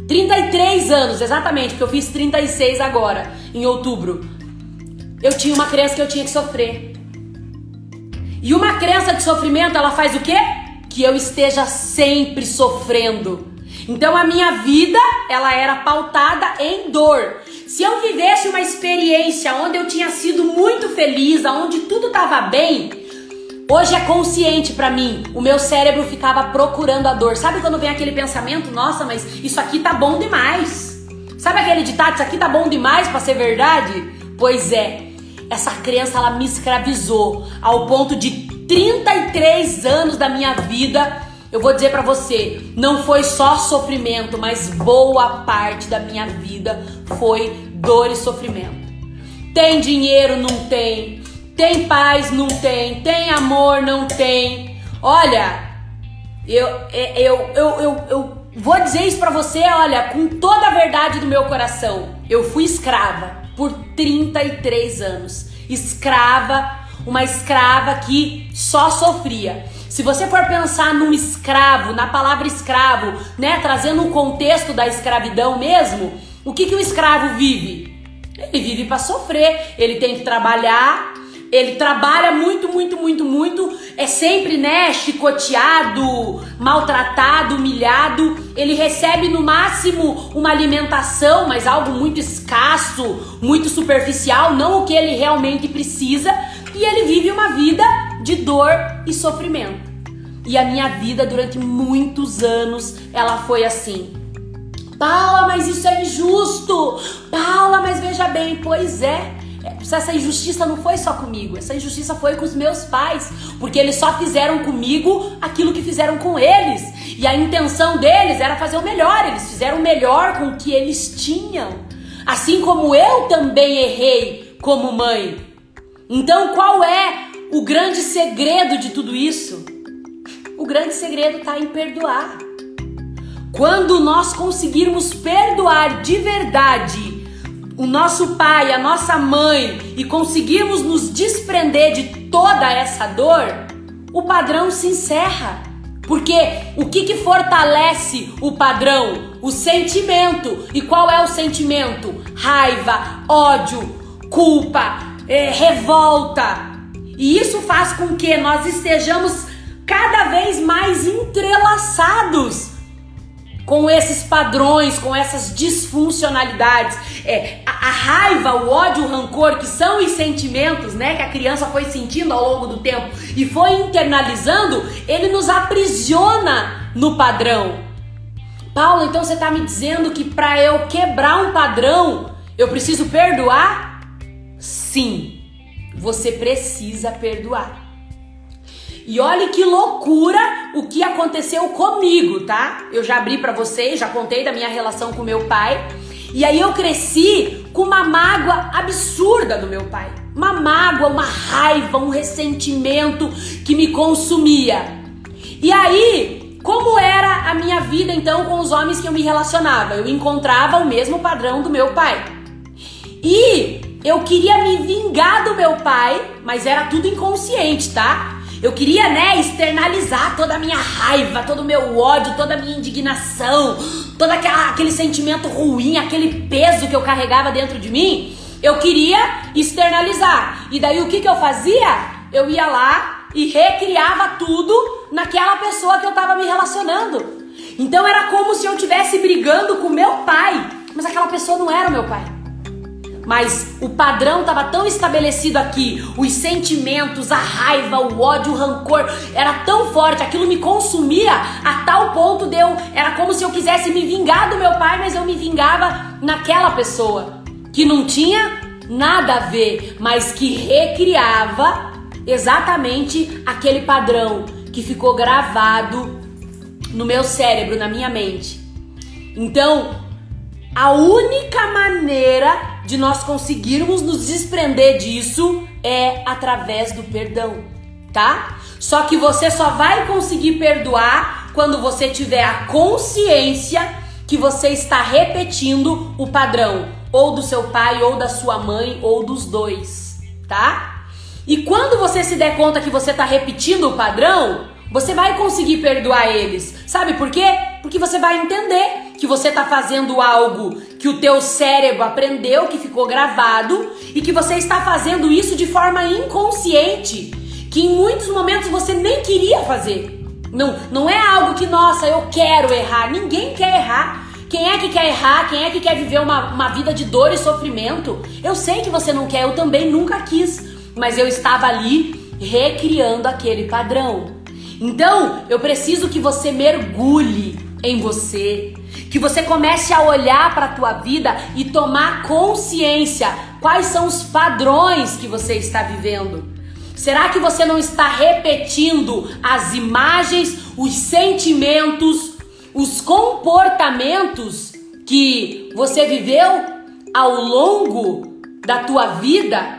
33 anos, exatamente, porque eu fiz 36 agora, em outubro. Eu tinha uma crença que eu tinha que sofrer. E uma crença de sofrimento, ela faz o quê? Que eu esteja sempre sofrendo. Então a minha vida, ela era pautada em dor. Se eu vivesse uma experiência onde eu tinha sido muito feliz, onde tudo estava bem, Hoje é consciente para mim. O meu cérebro ficava procurando a dor. Sabe quando vem aquele pensamento, nossa, mas isso aqui tá bom demais. Sabe aquele ditado, isso aqui tá bom demais para ser verdade? Pois é. Essa crença ela me escravizou ao ponto de 33 anos da minha vida. Eu vou dizer para você, não foi só sofrimento, mas boa parte da minha vida foi dor e sofrimento. Tem dinheiro, não tem. Tem paz? Não tem. Tem amor? Não tem. Olha, eu, é, eu, eu, eu, eu vou dizer isso pra você, olha, com toda a verdade do meu coração. Eu fui escrava por 33 anos. Escrava, uma escrava que só sofria. Se você for pensar num escravo, na palavra escravo, né, trazendo um contexto da escravidão mesmo, o que que o escravo vive? Ele vive para sofrer, ele tem que trabalhar, ele trabalha muito, muito, muito, muito, é sempre, né, chicoteado, maltratado, humilhado. Ele recebe no máximo uma alimentação, mas algo muito escasso, muito superficial, não o que ele realmente precisa, e ele vive uma vida de dor e sofrimento. E a minha vida durante muitos anos, ela foi assim. Paula, mas isso é injusto. Paula, mas veja bem, pois é essa injustiça não foi só comigo, essa injustiça foi com os meus pais, porque eles só fizeram comigo aquilo que fizeram com eles. E a intenção deles era fazer o melhor, eles fizeram o melhor com o que eles tinham. Assim como eu também errei como mãe. Então, qual é o grande segredo de tudo isso? O grande segredo está em perdoar. Quando nós conseguirmos perdoar de verdade o nosso pai, a nossa mãe e conseguirmos nos desprender de toda essa dor, o padrão se encerra. Porque o que, que fortalece o padrão? O sentimento. E qual é o sentimento? Raiva, ódio, culpa, é, revolta. E isso faz com que nós estejamos cada vez mais entrelaçados com esses padrões, com essas disfuncionalidades. É, a, a, raiva, o ódio, o rancor, que são os sentimentos né, que a criança foi sentindo ao longo do tempo e foi internalizando, ele nos aprisiona no padrão. Paulo, então você está me dizendo que para eu quebrar um padrão, eu preciso perdoar? Sim, você precisa perdoar. E olhe que loucura o que aconteceu comigo, tá? Eu já abri para vocês, já contei da minha relação com meu pai. E aí eu cresci com uma mágoa absurda do meu pai. Uma mágoa, uma raiva, um ressentimento que me consumia. E aí, como era a minha vida então com os homens que eu me relacionava? Eu encontrava o mesmo padrão do meu pai. E eu queria me vingar do meu pai, mas era tudo inconsciente, tá? Eu queria, né, externalizar toda a minha raiva, todo o meu ódio, toda a minha indignação, todo aquela, aquele sentimento ruim, aquele peso que eu carregava dentro de mim. Eu queria externalizar. E daí o que, que eu fazia? Eu ia lá e recriava tudo naquela pessoa que eu estava me relacionando. Então era como se eu estivesse brigando com meu pai, mas aquela pessoa não era meu pai. Mas o padrão estava tão estabelecido aqui, os sentimentos, a raiva, o ódio, o rancor era tão forte, aquilo me consumia a tal ponto de eu, era como se eu quisesse me vingar do meu pai, mas eu me vingava naquela pessoa que não tinha nada a ver, mas que recriava exatamente aquele padrão que ficou gravado no meu cérebro, na minha mente. Então, a única maneira de nós conseguirmos nos desprender disso é através do perdão, tá? Só que você só vai conseguir perdoar quando você tiver a consciência que você está repetindo o padrão, ou do seu pai, ou da sua mãe, ou dos dois, tá? E quando você se der conta que você está repetindo o padrão, você vai conseguir perdoar eles. Sabe por quê? Porque você vai entender que você está fazendo algo que o teu cérebro aprendeu, que ficou gravado e que você está fazendo isso de forma inconsciente, que em muitos momentos você nem queria fazer. Não, não é algo que, nossa, eu quero errar. Ninguém quer errar. Quem é que quer errar? Quem é que quer viver uma, uma vida de dor e sofrimento? Eu sei que você não quer, eu também nunca quis, mas eu estava ali recriando aquele padrão. Então, eu preciso que você mergulhe em você, que você comece a olhar para a tua vida e tomar consciência quais são os padrões que você está vivendo. Será que você não está repetindo as imagens, os sentimentos, os comportamentos que você viveu ao longo da tua vida?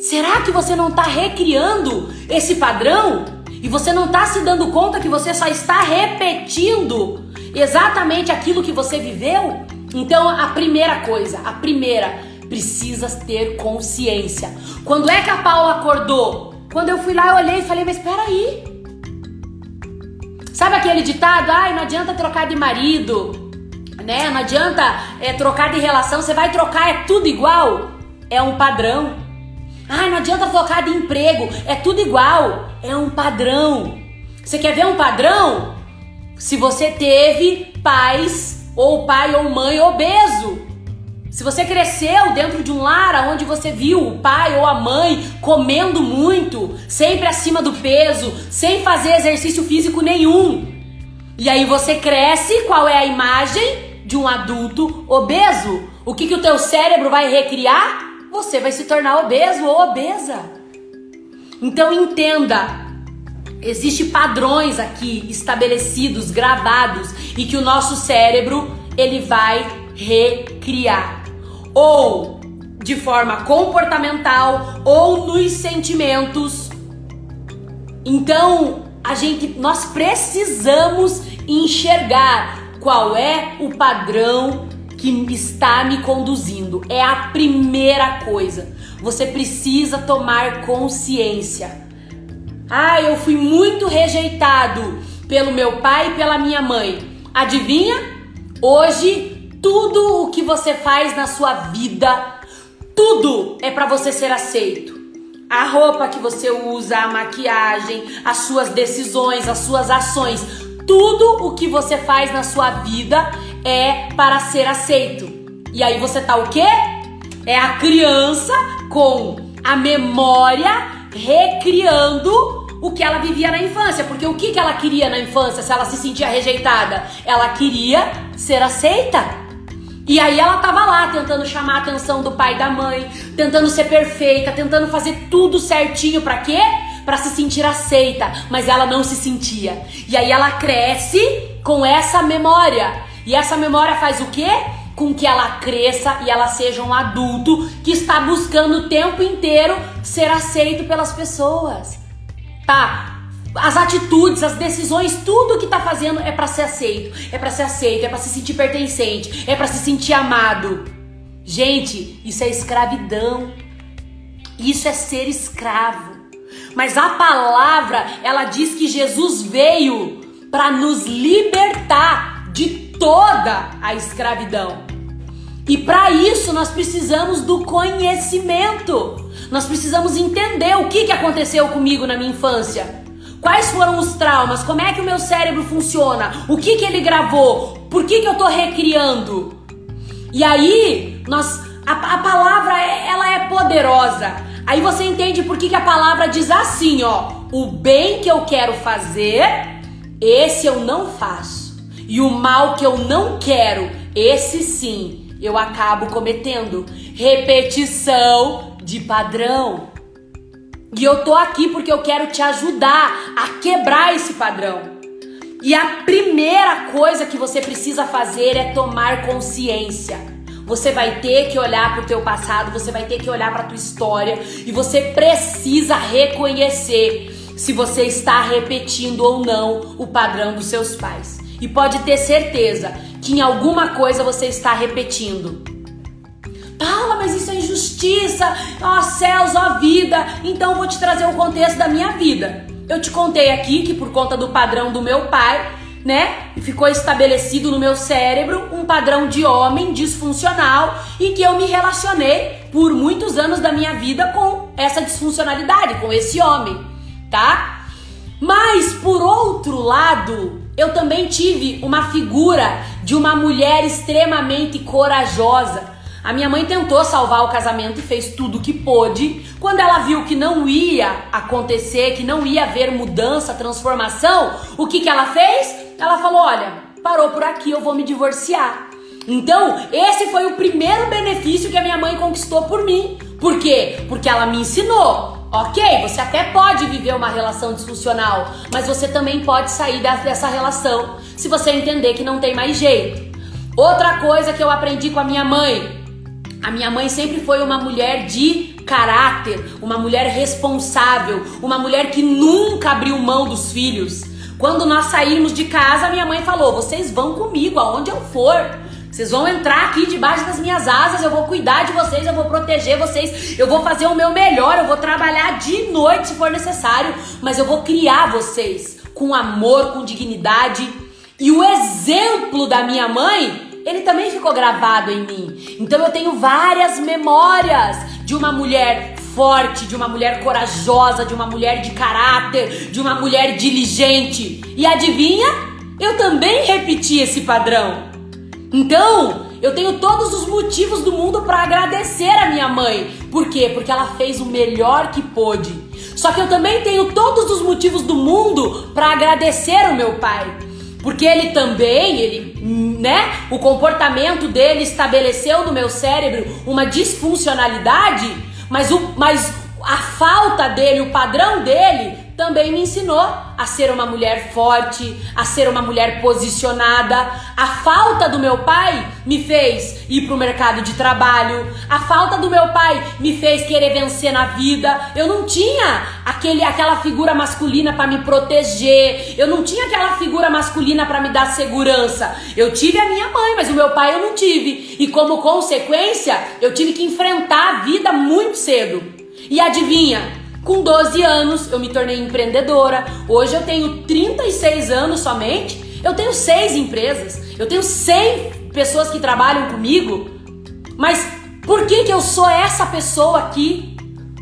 Será que você não está recriando esse padrão? e você não está se dando conta que você só está repetindo exatamente aquilo que você viveu? Então, a primeira coisa, a primeira, precisa ter consciência. Quando é que a Paula acordou? Quando eu fui lá, eu olhei e falei, mas espera aí. Sabe aquele ditado? Ai, não adianta trocar de marido, né? Não adianta é, trocar de relação, você vai trocar, é tudo igual. É um padrão. Ai, não adianta trocar de emprego, é tudo igual, é um padrão. Você quer ver um padrão? Se você teve pais ou pai ou mãe obeso. Se você cresceu dentro de um lar onde você viu o pai ou a mãe comendo muito, sempre acima do peso, sem fazer exercício físico nenhum. E aí você cresce, qual é a imagem de um adulto obeso? O que, que o teu cérebro vai recriar? você vai se tornar obeso ou obesa. Então entenda, Existem padrões aqui estabelecidos, gravados e que o nosso cérebro ele vai recriar. Ou de forma comportamental ou nos sentimentos. Então, a gente nós precisamos enxergar qual é o padrão que está me conduzindo. É a primeira coisa. Você precisa tomar consciência. Ah, eu fui muito rejeitado pelo meu pai e pela minha mãe. Adivinha? Hoje tudo o que você faz na sua vida, tudo é para você ser aceito. A roupa que você usa, a maquiagem, as suas decisões, as suas ações, tudo o que você faz na sua vida é para ser aceito. E aí você tá o quê? É a criança com a memória recriando o que ela vivia na infância. Porque o que, que ela queria na infância se ela se sentia rejeitada? Ela queria ser aceita. E aí ela tava lá tentando chamar a atenção do pai e da mãe, tentando ser perfeita, tentando fazer tudo certinho para quê? Para se sentir aceita, mas ela não se sentia. E aí ela cresce com essa memória. E essa memória faz o quê? Com que ela cresça e ela seja um adulto que está buscando o tempo inteiro ser aceito pelas pessoas. Tá? as atitudes, as decisões, tudo que tá fazendo é para ser aceito, é para ser aceito, é para se sentir pertencente, é para se sentir amado. Gente, isso é escravidão. Isso é ser escravo. Mas a palavra, ela diz que Jesus veio para nos libertar de toda a escravidão. E para isso nós precisamos do conhecimento. Nós precisamos entender o que, que aconteceu comigo na minha infância. Quais foram os traumas? Como é que o meu cérebro funciona? O que que ele gravou? Por que que eu tô recriando? E aí, nós a, a palavra é, ela é poderosa. Aí você entende por que, que a palavra diz assim, ó: o bem que eu quero fazer, esse eu não faço. E o mal que eu não quero, esse sim, eu acabo cometendo. Repetição de padrão. E eu tô aqui porque eu quero te ajudar a quebrar esse padrão. E a primeira coisa que você precisa fazer é tomar consciência. Você vai ter que olhar para o teu passado, você vai ter que olhar para tua história e você precisa reconhecer se você está repetindo ou não o padrão dos seus pais. E pode ter certeza que em alguma coisa você está repetindo. Paula, mas isso é injustiça. Ó céus, ó vida. Então vou te trazer o contexto da minha vida. Eu te contei aqui que por conta do padrão do meu pai, né, ficou estabelecido no meu cérebro um padrão de homem disfuncional e que eu me relacionei por muitos anos da minha vida com essa disfuncionalidade, com esse homem, tá? Mas por outro lado, eu também tive uma figura de uma mulher extremamente corajosa a minha mãe tentou salvar o casamento e fez tudo o que pôde. Quando ela viu que não ia acontecer, que não ia haver mudança, transformação, o que, que ela fez? Ela falou: Olha, parou por aqui, eu vou me divorciar. Então, esse foi o primeiro benefício que a minha mãe conquistou por mim. Por quê? Porque ela me ensinou. Ok, você até pode viver uma relação disfuncional, mas você também pode sair dessa relação se você entender que não tem mais jeito. Outra coisa que eu aprendi com a minha mãe: a minha mãe sempre foi uma mulher de caráter, uma mulher responsável, uma mulher que nunca abriu mão dos filhos. Quando nós saímos de casa, minha mãe falou: "Vocês vão comigo aonde eu for. Vocês vão entrar aqui debaixo das minhas asas, eu vou cuidar de vocês, eu vou proteger vocês, eu vou fazer o meu melhor, eu vou trabalhar de noite se for necessário, mas eu vou criar vocês com amor, com dignidade. E o exemplo da minha mãe ele também ficou gravado em mim. Então eu tenho várias memórias de uma mulher forte, de uma mulher corajosa, de uma mulher de caráter, de uma mulher diligente. E adivinha? Eu também repeti esse padrão. Então, eu tenho todos os motivos do mundo para agradecer a minha mãe. Por quê? Porque ela fez o melhor que pôde. Só que eu também tenho todos os motivos do mundo para agradecer o meu pai. Porque ele também, ele, né? O comportamento dele estabeleceu no meu cérebro uma disfuncionalidade, mas o mas a falta dele, o padrão dele também me ensinou a ser uma mulher forte, a ser uma mulher posicionada. A falta do meu pai me fez ir para o mercado de trabalho. A falta do meu pai me fez querer vencer na vida. Eu não tinha aquele, aquela figura masculina para me proteger. Eu não tinha aquela figura masculina para me dar segurança. Eu tive a minha mãe, mas o meu pai eu não tive. E como consequência, eu tive que enfrentar a vida muito cedo. E adivinha? Com 12 anos eu me tornei empreendedora. Hoje eu tenho 36 anos somente. Eu tenho seis empresas. Eu tenho 100 pessoas que trabalham comigo. Mas por que que eu sou essa pessoa aqui?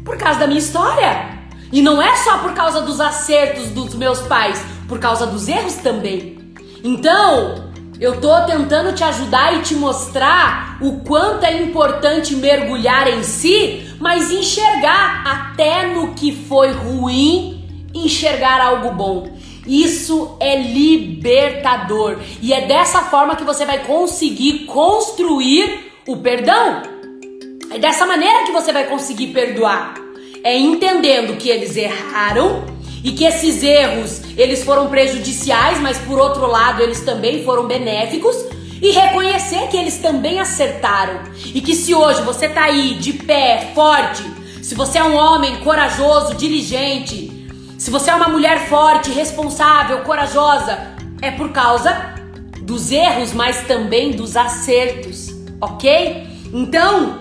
Por causa da minha história. E não é só por causa dos acertos dos meus pais, por causa dos erros também. Então, eu tô tentando te ajudar e te mostrar o quanto é importante mergulhar em si, mas enxergar até no que foi ruim, enxergar algo bom. Isso é libertador e é dessa forma que você vai conseguir construir o perdão. É dessa maneira que você vai conseguir perdoar. É entendendo que eles erraram e que esses erros eles foram prejudiciais, mas por outro lado eles também foram benéficos e reconhecer que eles também acertaram e que se hoje você tá aí de pé, forte, se você é um homem corajoso, diligente, se você é uma mulher forte, responsável, corajosa, é por causa dos erros, mas também dos acertos, ok? Então,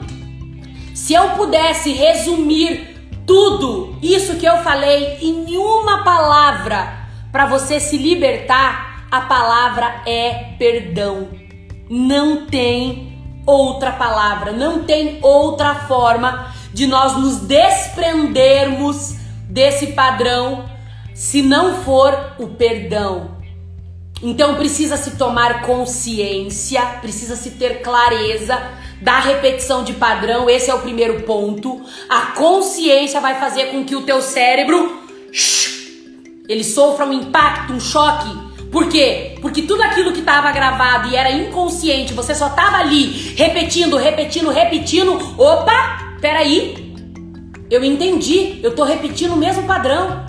se eu pudesse resumir tudo isso que eu falei em uma palavra para você se libertar, a palavra é perdão. Não tem outra palavra, não tem outra forma de nós nos desprendermos desse padrão se não for o perdão. Então precisa se tomar consciência, precisa se ter clareza da repetição de padrão, esse é o primeiro ponto. A consciência vai fazer com que o teu cérebro ele sofra um impacto, um choque. Por quê? Porque tudo aquilo que estava gravado e era inconsciente, você só estava ali repetindo, repetindo, repetindo. Opa, peraí. Eu entendi, eu tô repetindo o mesmo padrão.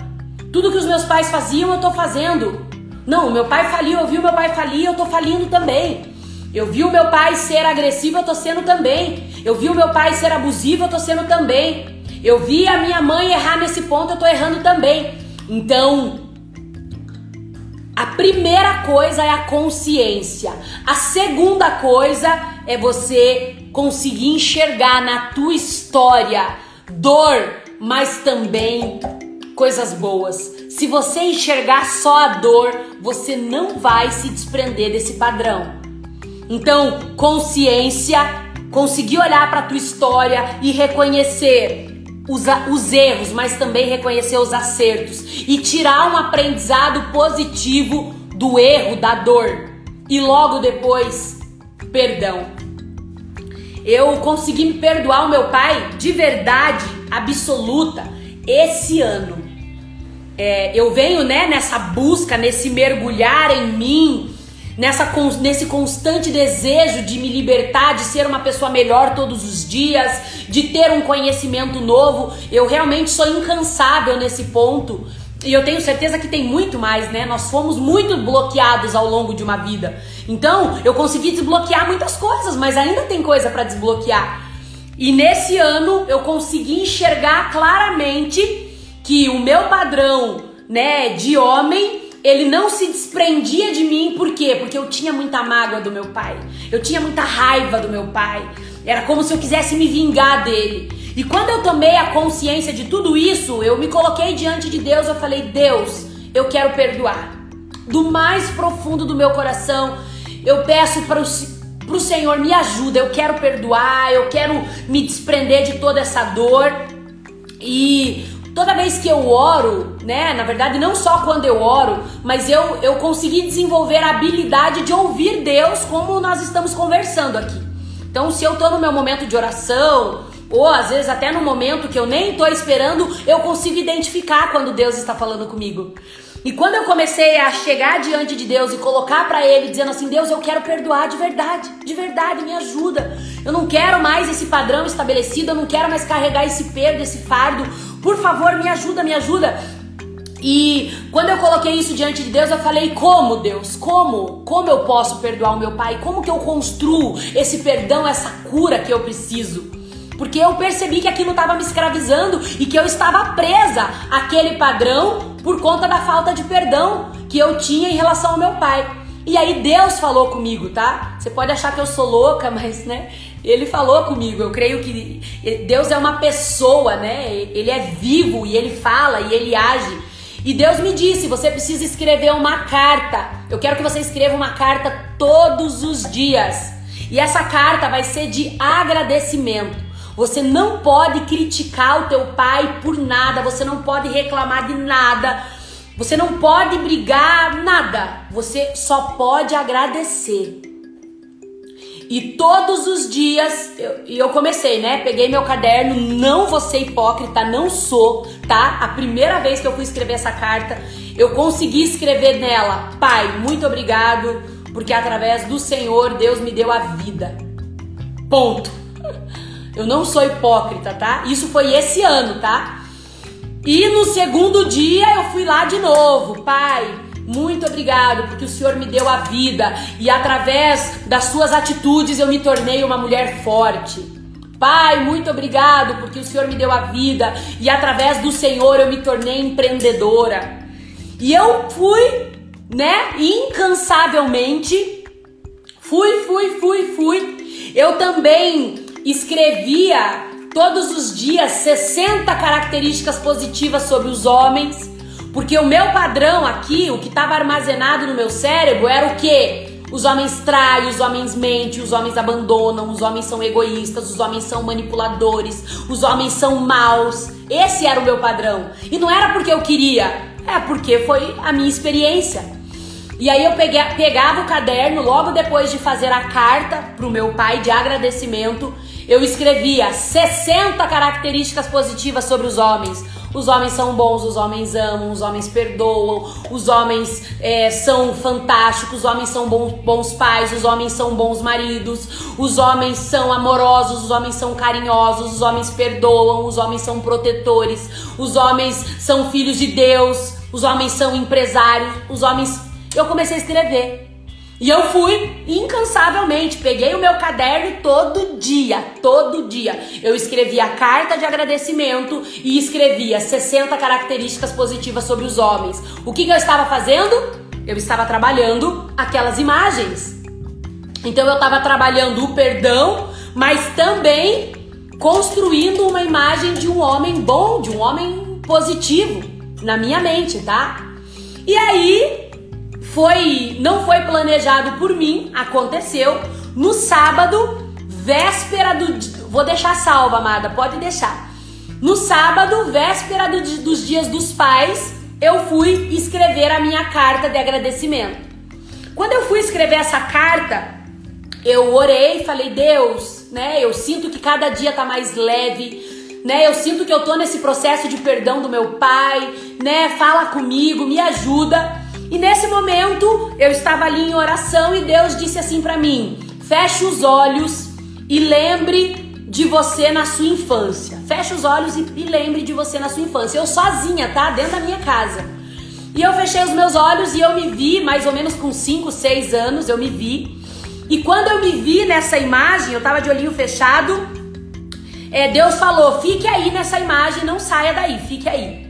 Tudo que os meus pais faziam, eu tô fazendo. Não, meu pai faliu, eu vi o meu pai falir, eu tô falindo também. Eu vi o meu pai ser agressivo, eu tô sendo também. Eu vi o meu pai ser abusivo, eu tô sendo também. Eu vi a minha mãe errar nesse ponto, eu tô errando também. Então, a primeira coisa é a consciência. A segunda coisa é você conseguir enxergar na tua história dor, mas também coisas boas. Se você enxergar só a dor, você não vai se desprender desse padrão. Então, consciência, conseguir olhar para tua história e reconhecer os, os erros, mas também reconhecer os acertos e tirar um aprendizado positivo do erro, da dor. E logo depois, perdão. Eu consegui me perdoar o meu pai de verdade absoluta esse ano. É, eu venho né, nessa busca, nesse mergulhar em mim, nessa, nesse constante desejo de me libertar, de ser uma pessoa melhor todos os dias, de ter um conhecimento novo. Eu realmente sou incansável nesse ponto. E eu tenho certeza que tem muito mais, né? Nós fomos muito bloqueados ao longo de uma vida. Então, eu consegui desbloquear muitas coisas, mas ainda tem coisa para desbloquear. E nesse ano eu consegui enxergar claramente que o meu padrão, né, de homem ele não se desprendia de mim, por quê? Porque eu tinha muita mágoa do meu pai, eu tinha muita raiva do meu pai, era como se eu quisesse me vingar dele. E quando eu tomei a consciência de tudo isso, eu me coloquei diante de Deus, eu falei: Deus, eu quero perdoar. Do mais profundo do meu coração, eu peço para o Senhor me ajuda, eu quero perdoar, eu quero me desprender de toda essa dor. E Toda vez que eu oro, né, na verdade não só quando eu oro, mas eu, eu consegui desenvolver a habilidade de ouvir Deus como nós estamos conversando aqui. Então, se eu tô no meu momento de oração, ou às vezes até no momento que eu nem tô esperando, eu consigo identificar quando Deus está falando comigo. E quando eu comecei a chegar diante de Deus e colocar para Ele, dizendo assim: Deus, eu quero perdoar de verdade, de verdade, me ajuda. Eu não quero mais esse padrão estabelecido, eu não quero mais carregar esse peso, esse fardo. Por favor, me ajuda, me ajuda. E quando eu coloquei isso diante de Deus, eu falei: como Deus? Como? Como eu posso perdoar o meu pai? Como que eu construo esse perdão, essa cura que eu preciso? Porque eu percebi que aquilo estava me escravizando e que eu estava presa àquele padrão por conta da falta de perdão que eu tinha em relação ao meu pai. E aí Deus falou comigo, tá? Você pode achar que eu sou louca, *laughs* mas né, ele falou comigo. Eu creio que Deus é uma pessoa, né? Ele é vivo e ele fala e ele age. E Deus me disse: você precisa escrever uma carta. Eu quero que você escreva uma carta todos os dias. E essa carta vai ser de agradecimento. Você não pode criticar o teu pai por nada, você não pode reclamar de nada, você não pode brigar nada. Você só pode agradecer. E todos os dias, e eu, eu, comecei, né? Peguei meu caderno, não vou ser hipócrita, não sou, tá? A primeira vez que eu fui escrever essa carta, eu consegui escrever nela: Pai, muito obrigado, porque através do Senhor Deus me deu a vida. Ponto. *laughs* Eu não sou hipócrita, tá? Isso foi esse ano, tá? E no segundo dia eu fui lá de novo, pai. Muito obrigado, porque o Senhor me deu a vida e através das suas atitudes eu me tornei uma mulher forte. Pai, muito obrigado, porque o Senhor me deu a vida e através do Senhor eu me tornei empreendedora. E eu fui, né, incansavelmente, fui, fui, fui, fui. Eu também escrevia todos os dias 60 características positivas sobre os homens, porque o meu padrão aqui, o que estava armazenado no meu cérebro era o que? Os homens traem, os homens mentem, os homens abandonam, os homens são egoístas, os homens são manipuladores, os homens são maus. Esse era o meu padrão. E não era porque eu queria, é porque foi a minha experiência. E aí eu peguei, pegava o caderno logo depois de fazer a carta pro meu pai de agradecimento eu escrevia 60 características positivas sobre os homens. Os homens são bons, os homens amam, os homens perdoam, os homens é, são fantásticos, os homens são bons, bons pais, os homens são bons maridos, os homens são amorosos, os homens são carinhosos, os homens perdoam, os homens são protetores, os homens são filhos de Deus, os homens são empresários, os homens. Eu comecei a escrever. E eu fui incansavelmente, peguei o meu caderno todo dia, todo dia. Eu escrevia carta de agradecimento e escrevia 60 características positivas sobre os homens. O que, que eu estava fazendo? Eu estava trabalhando aquelas imagens. Então eu estava trabalhando o perdão, mas também construindo uma imagem de um homem bom, de um homem positivo na minha mente, tá? E aí foi não foi planejado por mim, aconteceu no sábado, véspera do vou deixar salva, amada, pode deixar. No sábado, véspera do, dos dias dos pais, eu fui escrever a minha carta de agradecimento. Quando eu fui escrever essa carta, eu orei falei: "Deus, né? Eu sinto que cada dia tá mais leve, né? Eu sinto que eu tô nesse processo de perdão do meu pai, né? Fala comigo, me ajuda". E nesse momento eu estava ali em oração e Deus disse assim para mim: feche os olhos e lembre de você na sua infância. Feche os olhos e, e lembre de você na sua infância. Eu sozinha, tá? Dentro da minha casa. E eu fechei os meus olhos e eu me vi, mais ou menos com 5, 6 anos, eu me vi. E quando eu me vi nessa imagem, eu tava de olhinho fechado, é, Deus falou: fique aí nessa imagem, não saia daí, fique aí.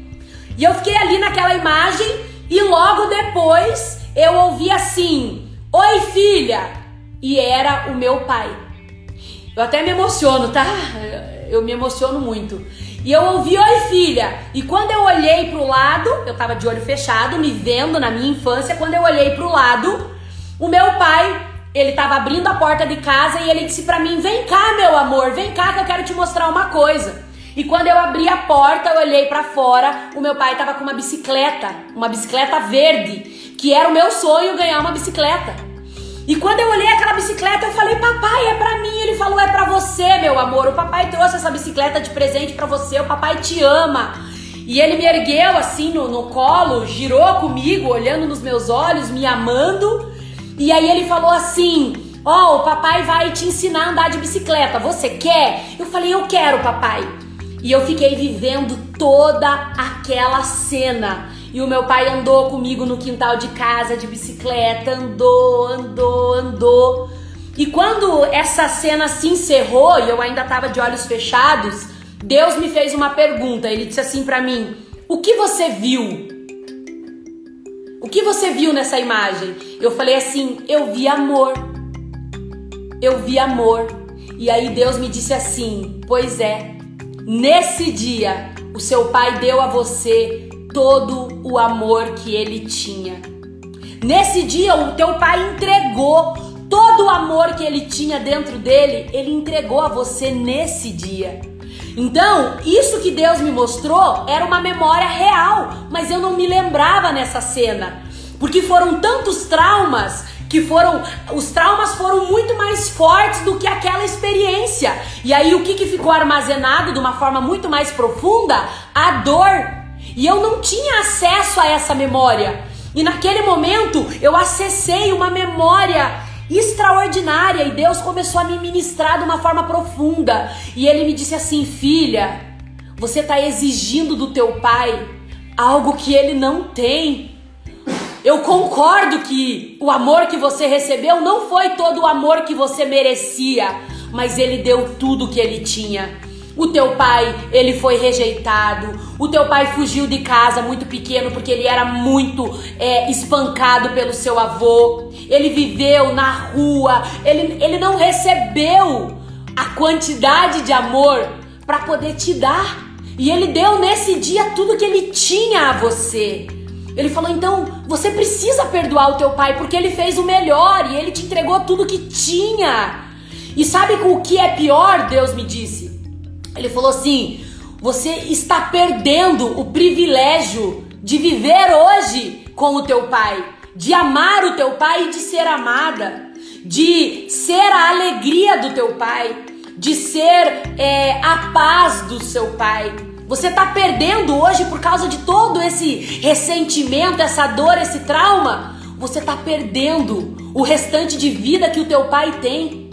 E eu fiquei ali naquela imagem e logo depois eu ouvi assim: Oi, filha! E era o meu pai. Eu até me emociono, tá? Eu me emociono muito. E eu ouvi, oi filha. E quando eu olhei pro lado, eu tava de olho fechado, me vendo na minha infância. Quando eu olhei pro lado, o meu pai, ele tava abrindo a porta de casa e ele disse pra mim: Vem cá, meu amor, vem cá que eu quero te mostrar uma coisa. E quando eu abri a porta, eu olhei para fora, o meu pai tava com uma bicicleta, uma bicicleta verde, que era o meu sonho ganhar uma bicicleta. E quando eu olhei aquela bicicleta, eu falei: "Papai, é para mim". Ele falou: "É para você, meu amor. O papai trouxe essa bicicleta de presente para você. O papai te ama". E ele me ergueu assim no, no colo, girou comigo, olhando nos meus olhos, me amando. E aí ele falou assim: Ó, oh, o papai vai te ensinar a andar de bicicleta. Você quer? Eu falei: Eu quero, papai. E eu fiquei vivendo toda aquela cena. E o meu pai andou comigo no quintal de casa de bicicleta, andou, andou, andou. E quando essa cena se encerrou e eu ainda estava de olhos fechados, Deus me fez uma pergunta. Ele disse assim para mim: "O que você viu?" O que você viu nessa imagem? Eu falei assim: "Eu vi amor." Eu vi amor. E aí Deus me disse assim: "Pois é, nesse dia o seu pai deu a você todo o amor que ele tinha. Nesse dia o teu pai entregou todo o amor que ele tinha dentro dele, ele entregou a você nesse dia. Então, isso que Deus me mostrou era uma memória real, mas eu não me lembrava nessa cena, porque foram tantos traumas que foram os traumas foram muito mais fortes do que aquela experiência. E aí o que, que ficou armazenado de uma forma muito mais profunda? A dor. E eu não tinha acesso a essa memória. E naquele momento eu acessei uma memória extraordinária e Deus começou a me ministrar de uma forma profunda. E ele me disse assim: "Filha, você está exigindo do teu pai algo que ele não tem. Eu concordo que o amor que você recebeu não foi todo o amor que você merecia, mas ele deu tudo que ele tinha. O teu pai, ele foi rejeitado. O teu pai fugiu de casa muito pequeno porque ele era muito é, espancado pelo seu avô. Ele viveu na rua. Ele, ele não recebeu a quantidade de amor para poder te dar. E ele deu nesse dia tudo que ele tinha a você. Ele falou: então você precisa perdoar o teu pai porque ele fez o melhor e ele te entregou tudo que tinha. E sabe o que é pior? Deus me disse. Ele falou assim: você está perdendo o privilégio de viver hoje com o teu pai, de amar o teu pai e de ser amada, de ser a alegria do teu pai, de ser é, a paz do seu pai. Você está perdendo hoje por causa de todo esse ressentimento, essa dor, esse trauma. Você está perdendo o restante de vida que o teu pai tem.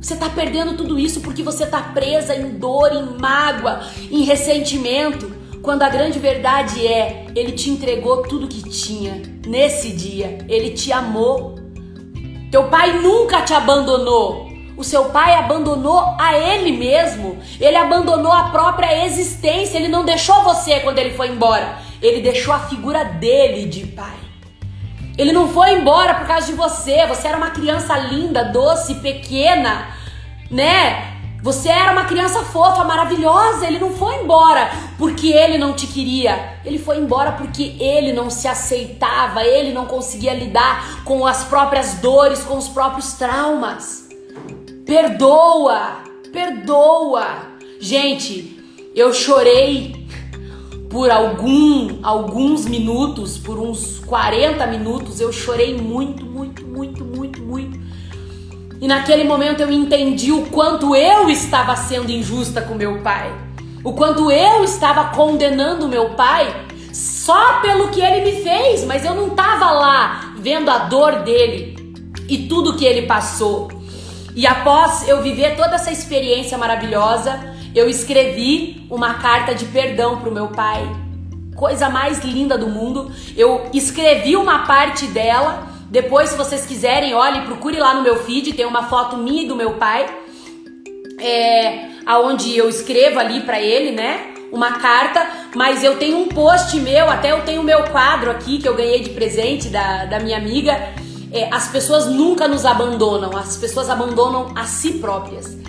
Você está perdendo tudo isso porque você está presa em dor, em mágoa, em ressentimento. Quando a grande verdade é, ele te entregou tudo que tinha nesse dia. Ele te amou. Teu pai nunca te abandonou. O seu pai abandonou a ele mesmo. Ele abandonou a própria existência. Ele não deixou você quando ele foi embora. Ele deixou a figura dele de pai. Ele não foi embora por causa de você. Você era uma criança linda, doce, pequena, né? Você era uma criança fofa, maravilhosa. Ele não foi embora porque ele não te queria. Ele foi embora porque ele não se aceitava, ele não conseguia lidar com as próprias dores, com os próprios traumas. Perdoa, perdoa. Gente, eu chorei por algum, alguns minutos, por uns 40 minutos, eu chorei muito, muito, muito, muito, muito. E naquele momento eu entendi o quanto eu estava sendo injusta com meu pai. O quanto eu estava condenando meu pai só pelo que ele me fez, mas eu não estava lá vendo a dor dele e tudo que ele passou. E após eu viver toda essa experiência maravilhosa, eu escrevi uma carta de perdão pro meu pai. Coisa mais linda do mundo. Eu escrevi uma parte dela. Depois, se vocês quiserem, olhe, procure lá no meu feed, tem uma foto minha e do meu pai. É, aonde eu escrevo ali para ele, né? Uma carta, mas eu tenho um post meu, até eu tenho o meu quadro aqui que eu ganhei de presente da, da minha amiga. É, as pessoas nunca nos abandonam, as pessoas abandonam a si próprias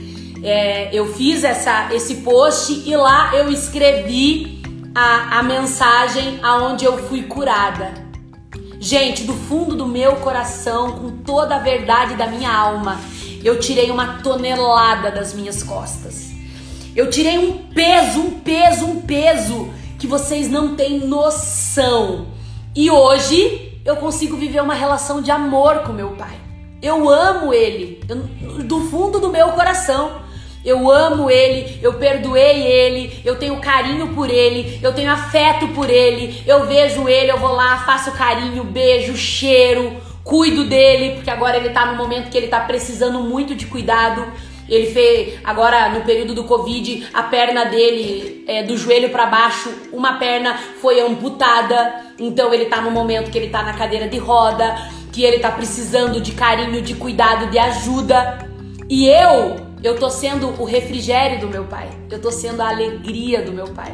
é, eu fiz essa, esse post e lá eu escrevi a, a mensagem aonde eu fui curada. Gente, do fundo do meu coração, com toda a verdade da minha alma, eu tirei uma tonelada das minhas costas. Eu tirei um peso, um peso, um peso que vocês não têm noção. E hoje eu consigo viver uma relação de amor com meu pai. Eu amo ele, eu, do fundo do meu coração. Eu amo ele, eu perdoei ele, eu tenho carinho por ele, eu tenho afeto por ele. Eu vejo ele, eu vou lá, faço carinho, beijo, cheiro, cuido dele, porque agora ele tá no momento que ele tá precisando muito de cuidado. Ele fez agora no período do Covid a perna dele é, do joelho para baixo, uma perna foi amputada. Então ele tá no momento que ele tá na cadeira de roda, que ele tá precisando de carinho, de cuidado, de ajuda. E eu, eu tô sendo o refrigério do meu pai. Eu tô sendo a alegria do meu pai.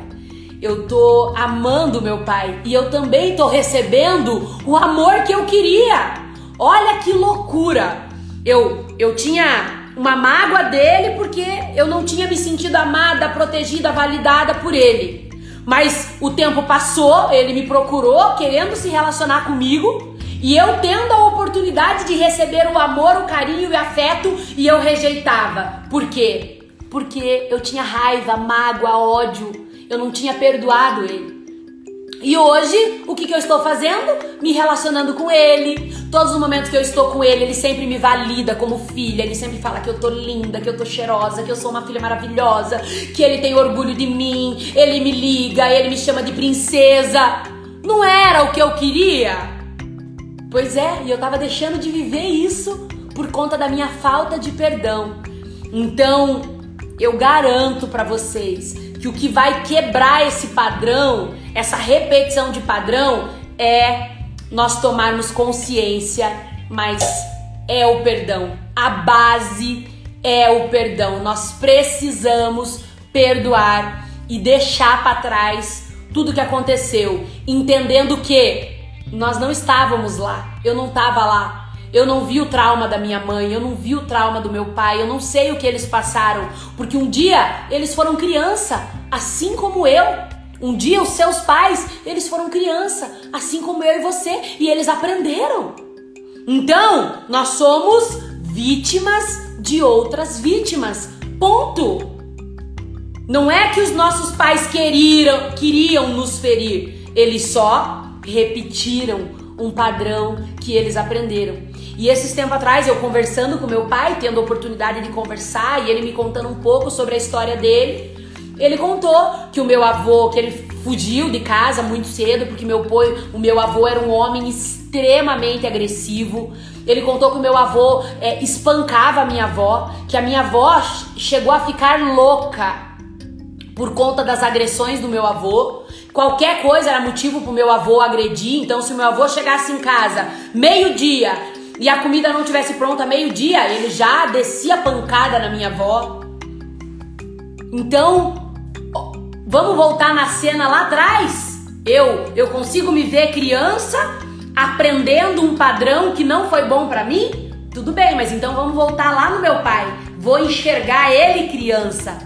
Eu tô amando meu pai e eu também tô recebendo o amor que eu queria. Olha que loucura. Eu eu tinha uma mágoa dele porque eu não tinha me sentido amada, protegida, validada por ele. Mas o tempo passou, ele me procurou querendo se relacionar comigo e eu tendo a oportunidade de receber o amor, o carinho e o afeto e eu rejeitava. Por quê? Porque eu tinha raiva, mágoa, ódio eu não tinha perdoado ele. E hoje, o que, que eu estou fazendo? Me relacionando com ele. Todos os momentos que eu estou com ele, ele sempre me valida como filha. Ele sempre fala que eu tô linda, que eu tô cheirosa, que eu sou uma filha maravilhosa, que ele tem orgulho de mim. Ele me liga, ele me chama de princesa. Não era o que eu queria? Pois é, e eu tava deixando de viver isso por conta da minha falta de perdão. Então, eu garanto para vocês que o que vai quebrar esse padrão, essa repetição de padrão, é nós tomarmos consciência, mas é o perdão. A base é o perdão. Nós precisamos perdoar e deixar para trás tudo que aconteceu, entendendo que nós não estávamos lá. Eu não estava lá. Eu não vi o trauma da minha mãe, eu não vi o trauma do meu pai, eu não sei o que eles passaram, porque um dia eles foram criança, assim como eu. Um dia os seus pais, eles foram criança, assim como eu e você, e eles aprenderam. Então, nós somos vítimas de outras vítimas. Ponto. Não é que os nossos pais queriam, queriam nos ferir, eles só repetiram um padrão que eles aprenderam. E esses tempos atrás, eu conversando com meu pai, tendo a oportunidade de conversar, e ele me contando um pouco sobre a história dele, ele contou que o meu avô, que ele fugiu de casa muito cedo, porque meu pai, o meu avô era um homem extremamente agressivo. Ele contou que o meu avô é, espancava a minha avó, que a minha avó chegou a ficar louca por conta das agressões do meu avô. Qualquer coisa era motivo pro meu avô agredir. Então, se o meu avô chegasse em casa meio-dia e a comida não tivesse pronta meio-dia, ele já descia pancada na minha avó. Então, vamos voltar na cena lá atrás? Eu, eu consigo me ver criança aprendendo um padrão que não foi bom para mim? Tudo bem, mas então vamos voltar lá no meu pai. Vou enxergar ele criança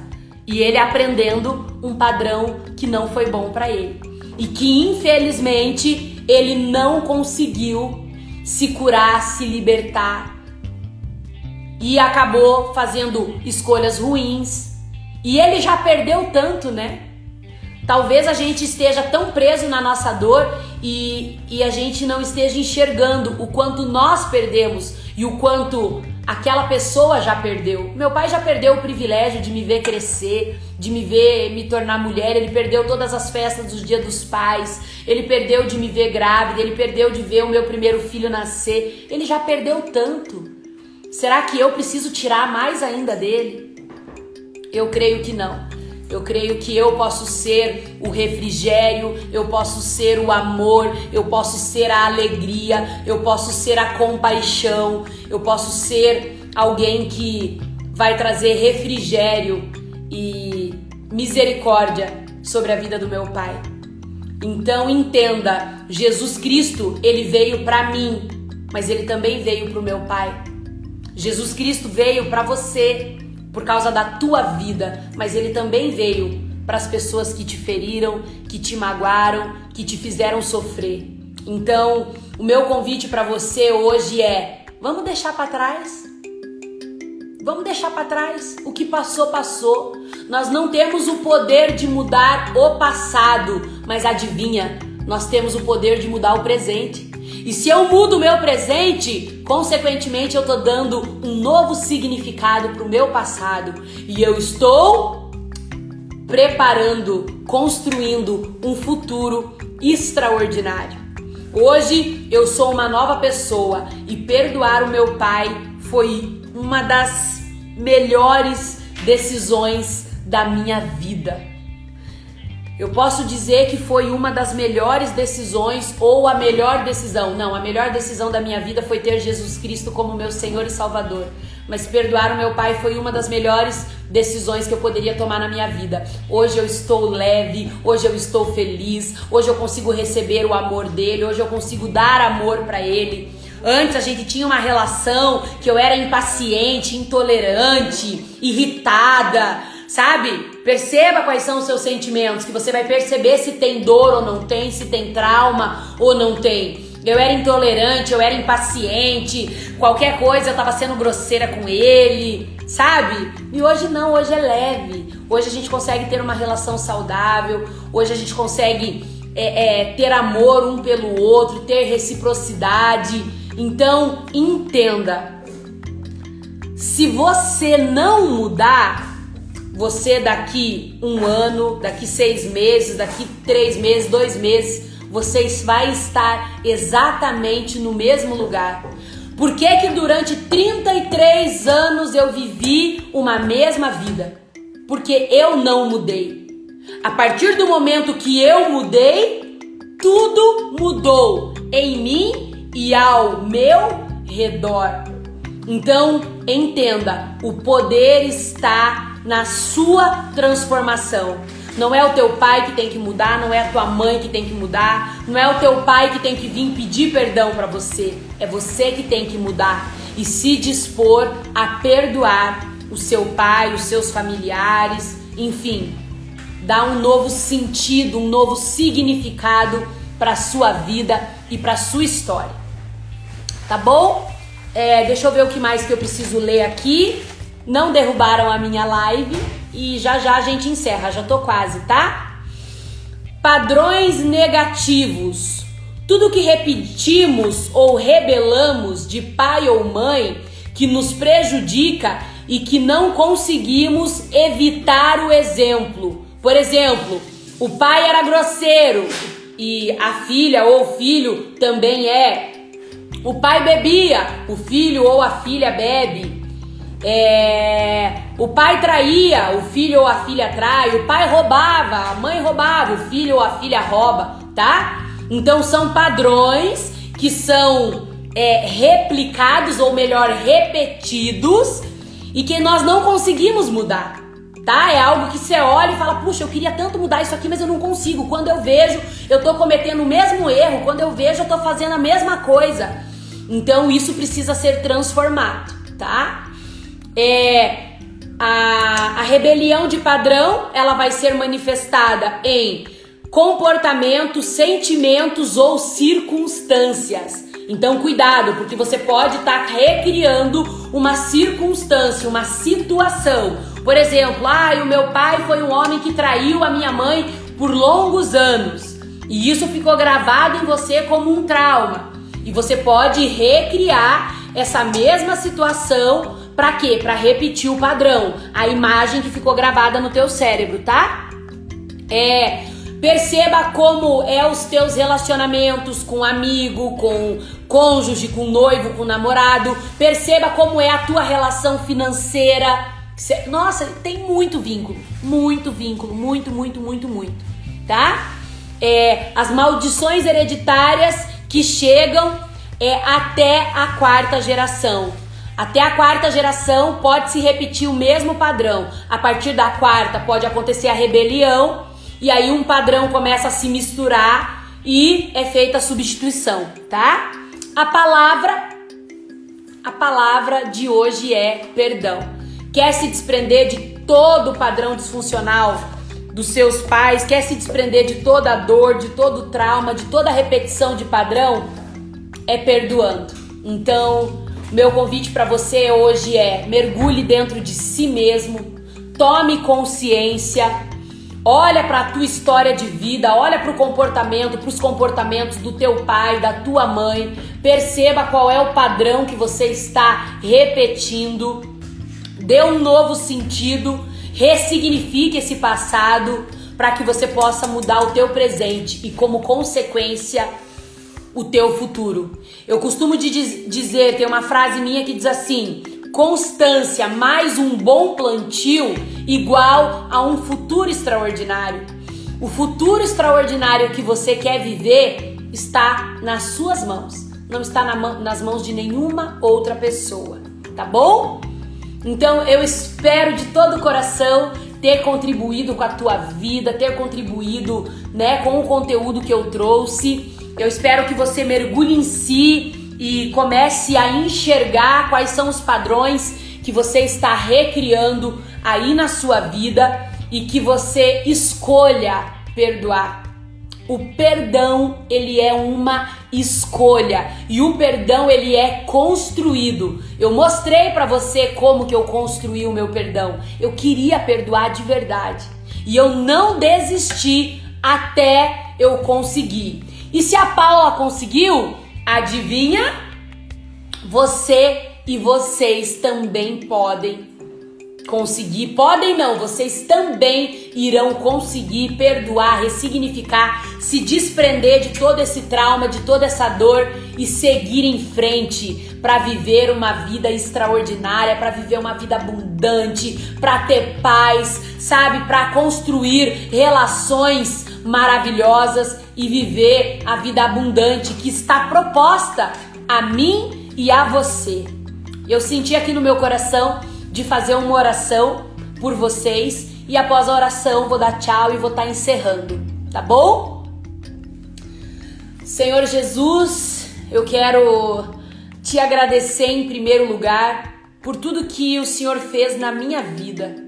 e ele aprendendo um padrão que não foi bom para ele e que infelizmente ele não conseguiu se curar, se libertar. E acabou fazendo escolhas ruins. E ele já perdeu tanto, né? Talvez a gente esteja tão preso na nossa dor e, e a gente não esteja enxergando o quanto nós perdemos e o quanto aquela pessoa já perdeu. Meu pai já perdeu o privilégio de me ver crescer, de me ver me tornar mulher, ele perdeu todas as festas dos dias dos pais, ele perdeu de me ver grávida, ele perdeu de ver o meu primeiro filho nascer. Ele já perdeu tanto. Será que eu preciso tirar mais ainda dele? Eu creio que não. Eu creio que eu posso ser o refrigério, eu posso ser o amor, eu posso ser a alegria, eu posso ser a compaixão, eu posso ser alguém que vai trazer refrigério e misericórdia sobre a vida do meu pai. Então entenda, Jesus Cristo, ele veio para mim, mas ele também veio para o meu pai. Jesus Cristo veio para você, por causa da tua vida, mas ele também veio para as pessoas que te feriram, que te magoaram, que te fizeram sofrer. Então, o meu convite para você hoje é: vamos deixar para trás. Vamos deixar para trás. O que passou, passou. Nós não temos o poder de mudar o passado, mas adivinha, nós temos o poder de mudar o presente. E se eu mudo o meu presente, consequentemente eu estou dando um novo significado para o meu passado. E eu estou preparando, construindo um futuro extraordinário. Hoje eu sou uma nova pessoa e perdoar o meu pai foi uma das melhores decisões da minha vida. Eu posso dizer que foi uma das melhores decisões ou a melhor decisão. Não, a melhor decisão da minha vida foi ter Jesus Cristo como meu Senhor e Salvador. Mas perdoar o meu pai foi uma das melhores decisões que eu poderia tomar na minha vida. Hoje eu estou leve, hoje eu estou feliz, hoje eu consigo receber o amor dele, hoje eu consigo dar amor para ele. Antes a gente tinha uma relação que eu era impaciente, intolerante, irritada, sabe? Perceba quais são os seus sentimentos, que você vai perceber se tem dor ou não tem, se tem trauma ou não tem. Eu era intolerante, eu era impaciente, qualquer coisa eu tava sendo grosseira com ele, sabe? E hoje não, hoje é leve. Hoje a gente consegue ter uma relação saudável, hoje a gente consegue é, é, ter amor um pelo outro, ter reciprocidade. Então entenda: se você não mudar, você daqui um ano, daqui seis meses, daqui três meses, dois meses, você vai estar exatamente no mesmo lugar. Por que, que durante 33 anos eu vivi uma mesma vida? Porque eu não mudei. A partir do momento que eu mudei, tudo mudou em mim e ao meu redor. Então, entenda, o poder está na sua transformação. Não é o teu pai que tem que mudar, não é a tua mãe que tem que mudar, não é o teu pai que tem que vir pedir perdão para você. É você que tem que mudar e se dispor a perdoar o seu pai, os seus familiares, enfim, dar um novo sentido, um novo significado para sua vida e para sua história. Tá bom? É, deixa eu ver o que mais que eu preciso ler aqui não derrubaram a minha live e já já a gente encerra, já tô quase, tá? Padrões negativos. Tudo que repetimos ou rebelamos de pai ou mãe que nos prejudica e que não conseguimos evitar o exemplo. Por exemplo, o pai era grosseiro e a filha ou o filho também é. O pai bebia, o filho ou a filha bebe. É, o pai traía, o filho ou a filha trai, o pai roubava, a mãe roubava, o filho ou a filha rouba, tá? Então são padrões que são é, replicados, ou melhor, repetidos, e que nós não conseguimos mudar. Tá? É algo que você olha e fala, puxa, eu queria tanto mudar isso aqui, mas eu não consigo. Quando eu vejo, eu tô cometendo o mesmo erro. Quando eu vejo, eu tô fazendo a mesma coisa. Então isso precisa ser transformado, tá? É, a, a rebelião de padrão ela vai ser manifestada em comportamentos, sentimentos ou circunstâncias. Então, cuidado, porque você pode estar tá recriando uma circunstância, uma situação. Por exemplo, ah, o meu pai foi um homem que traiu a minha mãe por longos anos. E isso ficou gravado em você como um trauma. E você pode recriar essa mesma situação para quê? Para repetir o padrão, a imagem que ficou gravada no teu cérebro, tá? É, perceba como é os teus relacionamentos com amigo, com cônjuge, com noivo, com namorado. Perceba como é a tua relação financeira. Nossa, tem muito vínculo, muito vínculo, muito, muito, muito, muito, tá? É, as maldições hereditárias que chegam é até a quarta geração. Até a quarta geração pode se repetir o mesmo padrão. A partir da quarta pode acontecer a rebelião e aí um padrão começa a se misturar e é feita a substituição, tá? A palavra a palavra de hoje é perdão. Quer se desprender de todo o padrão disfuncional dos seus pais, quer se desprender de toda a dor, de todo o trauma, de toda a repetição de padrão, é perdoando. Então, meu convite para você hoje é: mergulhe dentro de si mesmo, tome consciência, olha para a tua história de vida, olha para o comportamento, para os comportamentos do teu pai, da tua mãe, perceba qual é o padrão que você está repetindo, dê um novo sentido, ressignifique esse passado para que você possa mudar o teu presente e como consequência o teu futuro. Eu costumo de dizer, tem uma frase minha que diz assim: constância mais um bom plantio igual a um futuro extraordinário. O futuro extraordinário que você quer viver está nas suas mãos, não está na, nas mãos de nenhuma outra pessoa, tá bom? Então eu espero de todo o coração ter contribuído com a tua vida, ter contribuído, né, com o conteúdo que eu trouxe. Eu espero que você mergulhe em si e comece a enxergar quais são os padrões que você está recriando aí na sua vida e que você escolha perdoar. O perdão, ele é uma escolha e o perdão ele é construído. Eu mostrei para você como que eu construí o meu perdão. Eu queria perdoar de verdade e eu não desisti até eu conseguir. E se a Paula conseguiu, adivinha? Você e vocês também podem conseguir, podem não, vocês também irão conseguir perdoar, ressignificar, se desprender de todo esse trauma, de toda essa dor e seguir em frente para viver uma vida extraordinária, para viver uma vida abundante, para ter paz, sabe, para construir relações maravilhosas e viver a vida abundante que está proposta a mim e a você. Eu senti aqui no meu coração de fazer uma oração por vocês e após a oração vou dar tchau e vou estar tá encerrando, tá bom? Senhor Jesus, eu quero te agradecer em primeiro lugar por tudo que o Senhor fez na minha vida.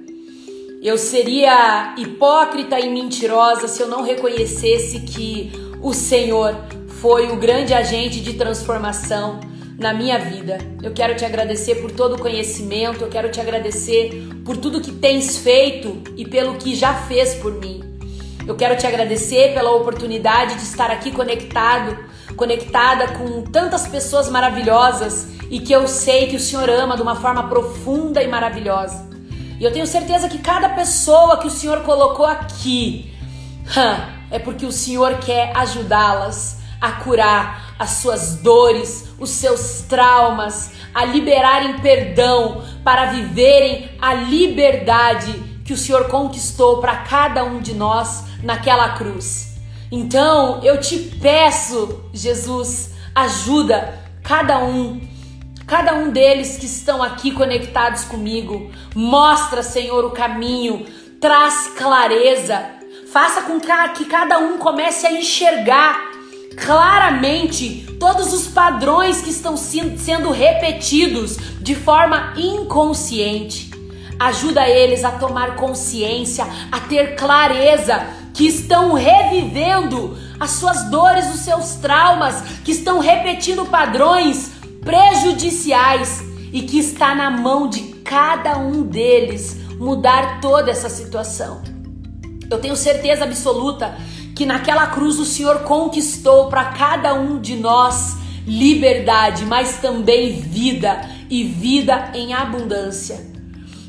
Eu seria hipócrita e mentirosa se eu não reconhecesse que o Senhor foi o grande agente de transformação na minha vida. Eu quero te agradecer por todo o conhecimento, eu quero te agradecer por tudo que tens feito e pelo que já fez por mim. Eu quero te agradecer pela oportunidade de estar aqui conectado, conectada com tantas pessoas maravilhosas e que eu sei que o Senhor ama de uma forma profunda e maravilhosa. E eu tenho certeza que cada pessoa que o Senhor colocou aqui é porque o Senhor quer ajudá-las a curar as suas dores, os seus traumas, a liberarem perdão, para viverem a liberdade que o Senhor conquistou para cada um de nós naquela cruz. Então eu te peço, Jesus, ajuda cada um, cada um deles que estão aqui conectados comigo. Mostra, Senhor, o caminho, traz clareza, faça com que cada um comece a enxergar claramente todos os padrões que estão sendo repetidos de forma inconsciente. Ajuda eles a tomar consciência, a ter clareza que estão revivendo as suas dores, os seus traumas, que estão repetindo padrões prejudiciais e que está na mão de cada um deles mudar toda essa situação. Eu tenho certeza absoluta que naquela cruz o Senhor conquistou para cada um de nós liberdade, mas também vida e vida em abundância.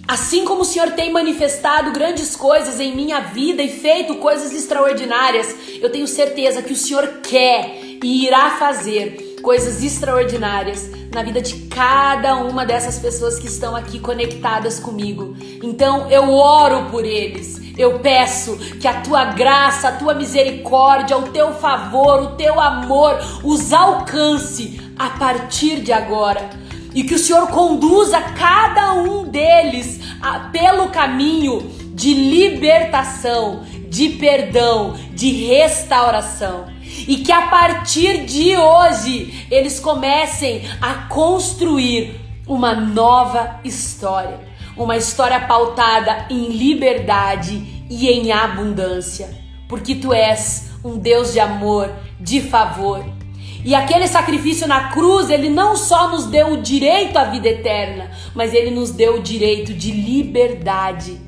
Assim como o Senhor tem manifestado grandes coisas em minha vida e feito coisas extraordinárias, eu tenho certeza que o Senhor quer e irá fazer coisas extraordinárias na vida de cada uma dessas pessoas que estão aqui conectadas comigo. Então eu oro por eles. Eu peço que a tua graça, a tua misericórdia, o teu favor, o teu amor os alcance a partir de agora. E que o Senhor conduza cada um deles a, pelo caminho de libertação, de perdão, de restauração. E que a partir de hoje eles comecem a construir uma nova história uma história pautada em liberdade e em abundância, porque tu és um Deus de amor, de favor. E aquele sacrifício na cruz, ele não só nos deu o direito à vida eterna, mas ele nos deu o direito de liberdade.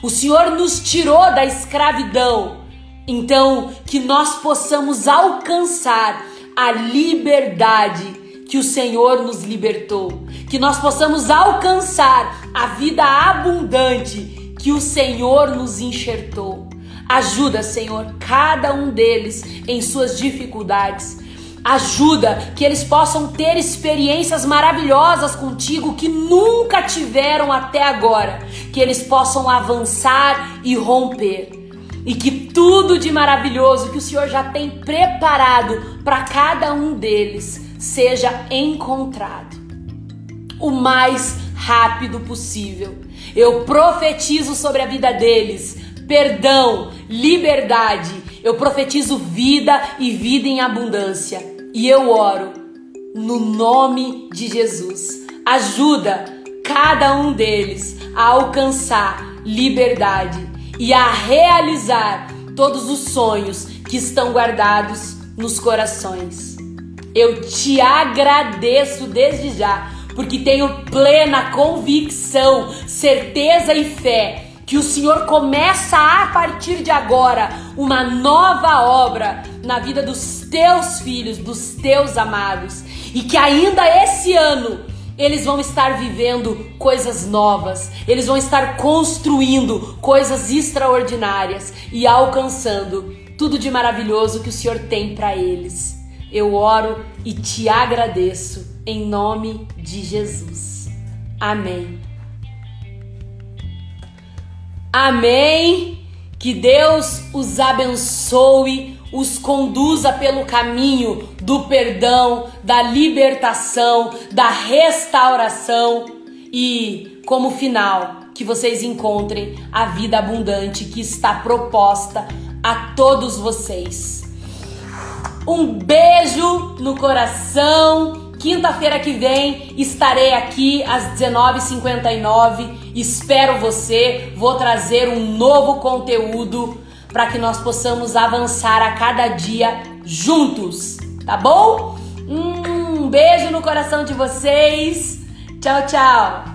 O Senhor nos tirou da escravidão. Então, que nós possamos alcançar a liberdade que o Senhor nos libertou, que nós possamos alcançar a vida abundante que o Senhor nos enxertou. Ajuda, Senhor, cada um deles em suas dificuldades. Ajuda que eles possam ter experiências maravilhosas contigo que nunca tiveram até agora. Que eles possam avançar e romper. E que tudo de maravilhoso que o Senhor já tem preparado para cada um deles seja encontrado o mais rápido possível. Eu profetizo sobre a vida deles perdão, liberdade. Eu profetizo vida e vida em abundância. E eu oro no nome de Jesus. Ajuda cada um deles a alcançar liberdade e a realizar todos os sonhos que estão guardados nos corações. Eu te agradeço desde já, porque tenho plena convicção, certeza e fé que o Senhor começa a partir de agora uma nova obra na vida dos teus filhos, dos teus amados, e que ainda esse ano eles vão estar vivendo coisas novas, eles vão estar construindo coisas extraordinárias e alcançando tudo de maravilhoso que o Senhor tem para eles. Eu oro e te agradeço em nome de Jesus. Amém. Amém. Que Deus os abençoe, os conduza pelo caminho do perdão, da libertação, da restauração e, como final, que vocês encontrem a vida abundante que está proposta a todos vocês. Um beijo no coração. Quinta-feira que vem estarei aqui às 19h59 Espero você. Vou trazer um novo conteúdo para que nós possamos avançar a cada dia juntos, tá bom? Um beijo no coração de vocês. Tchau, tchau.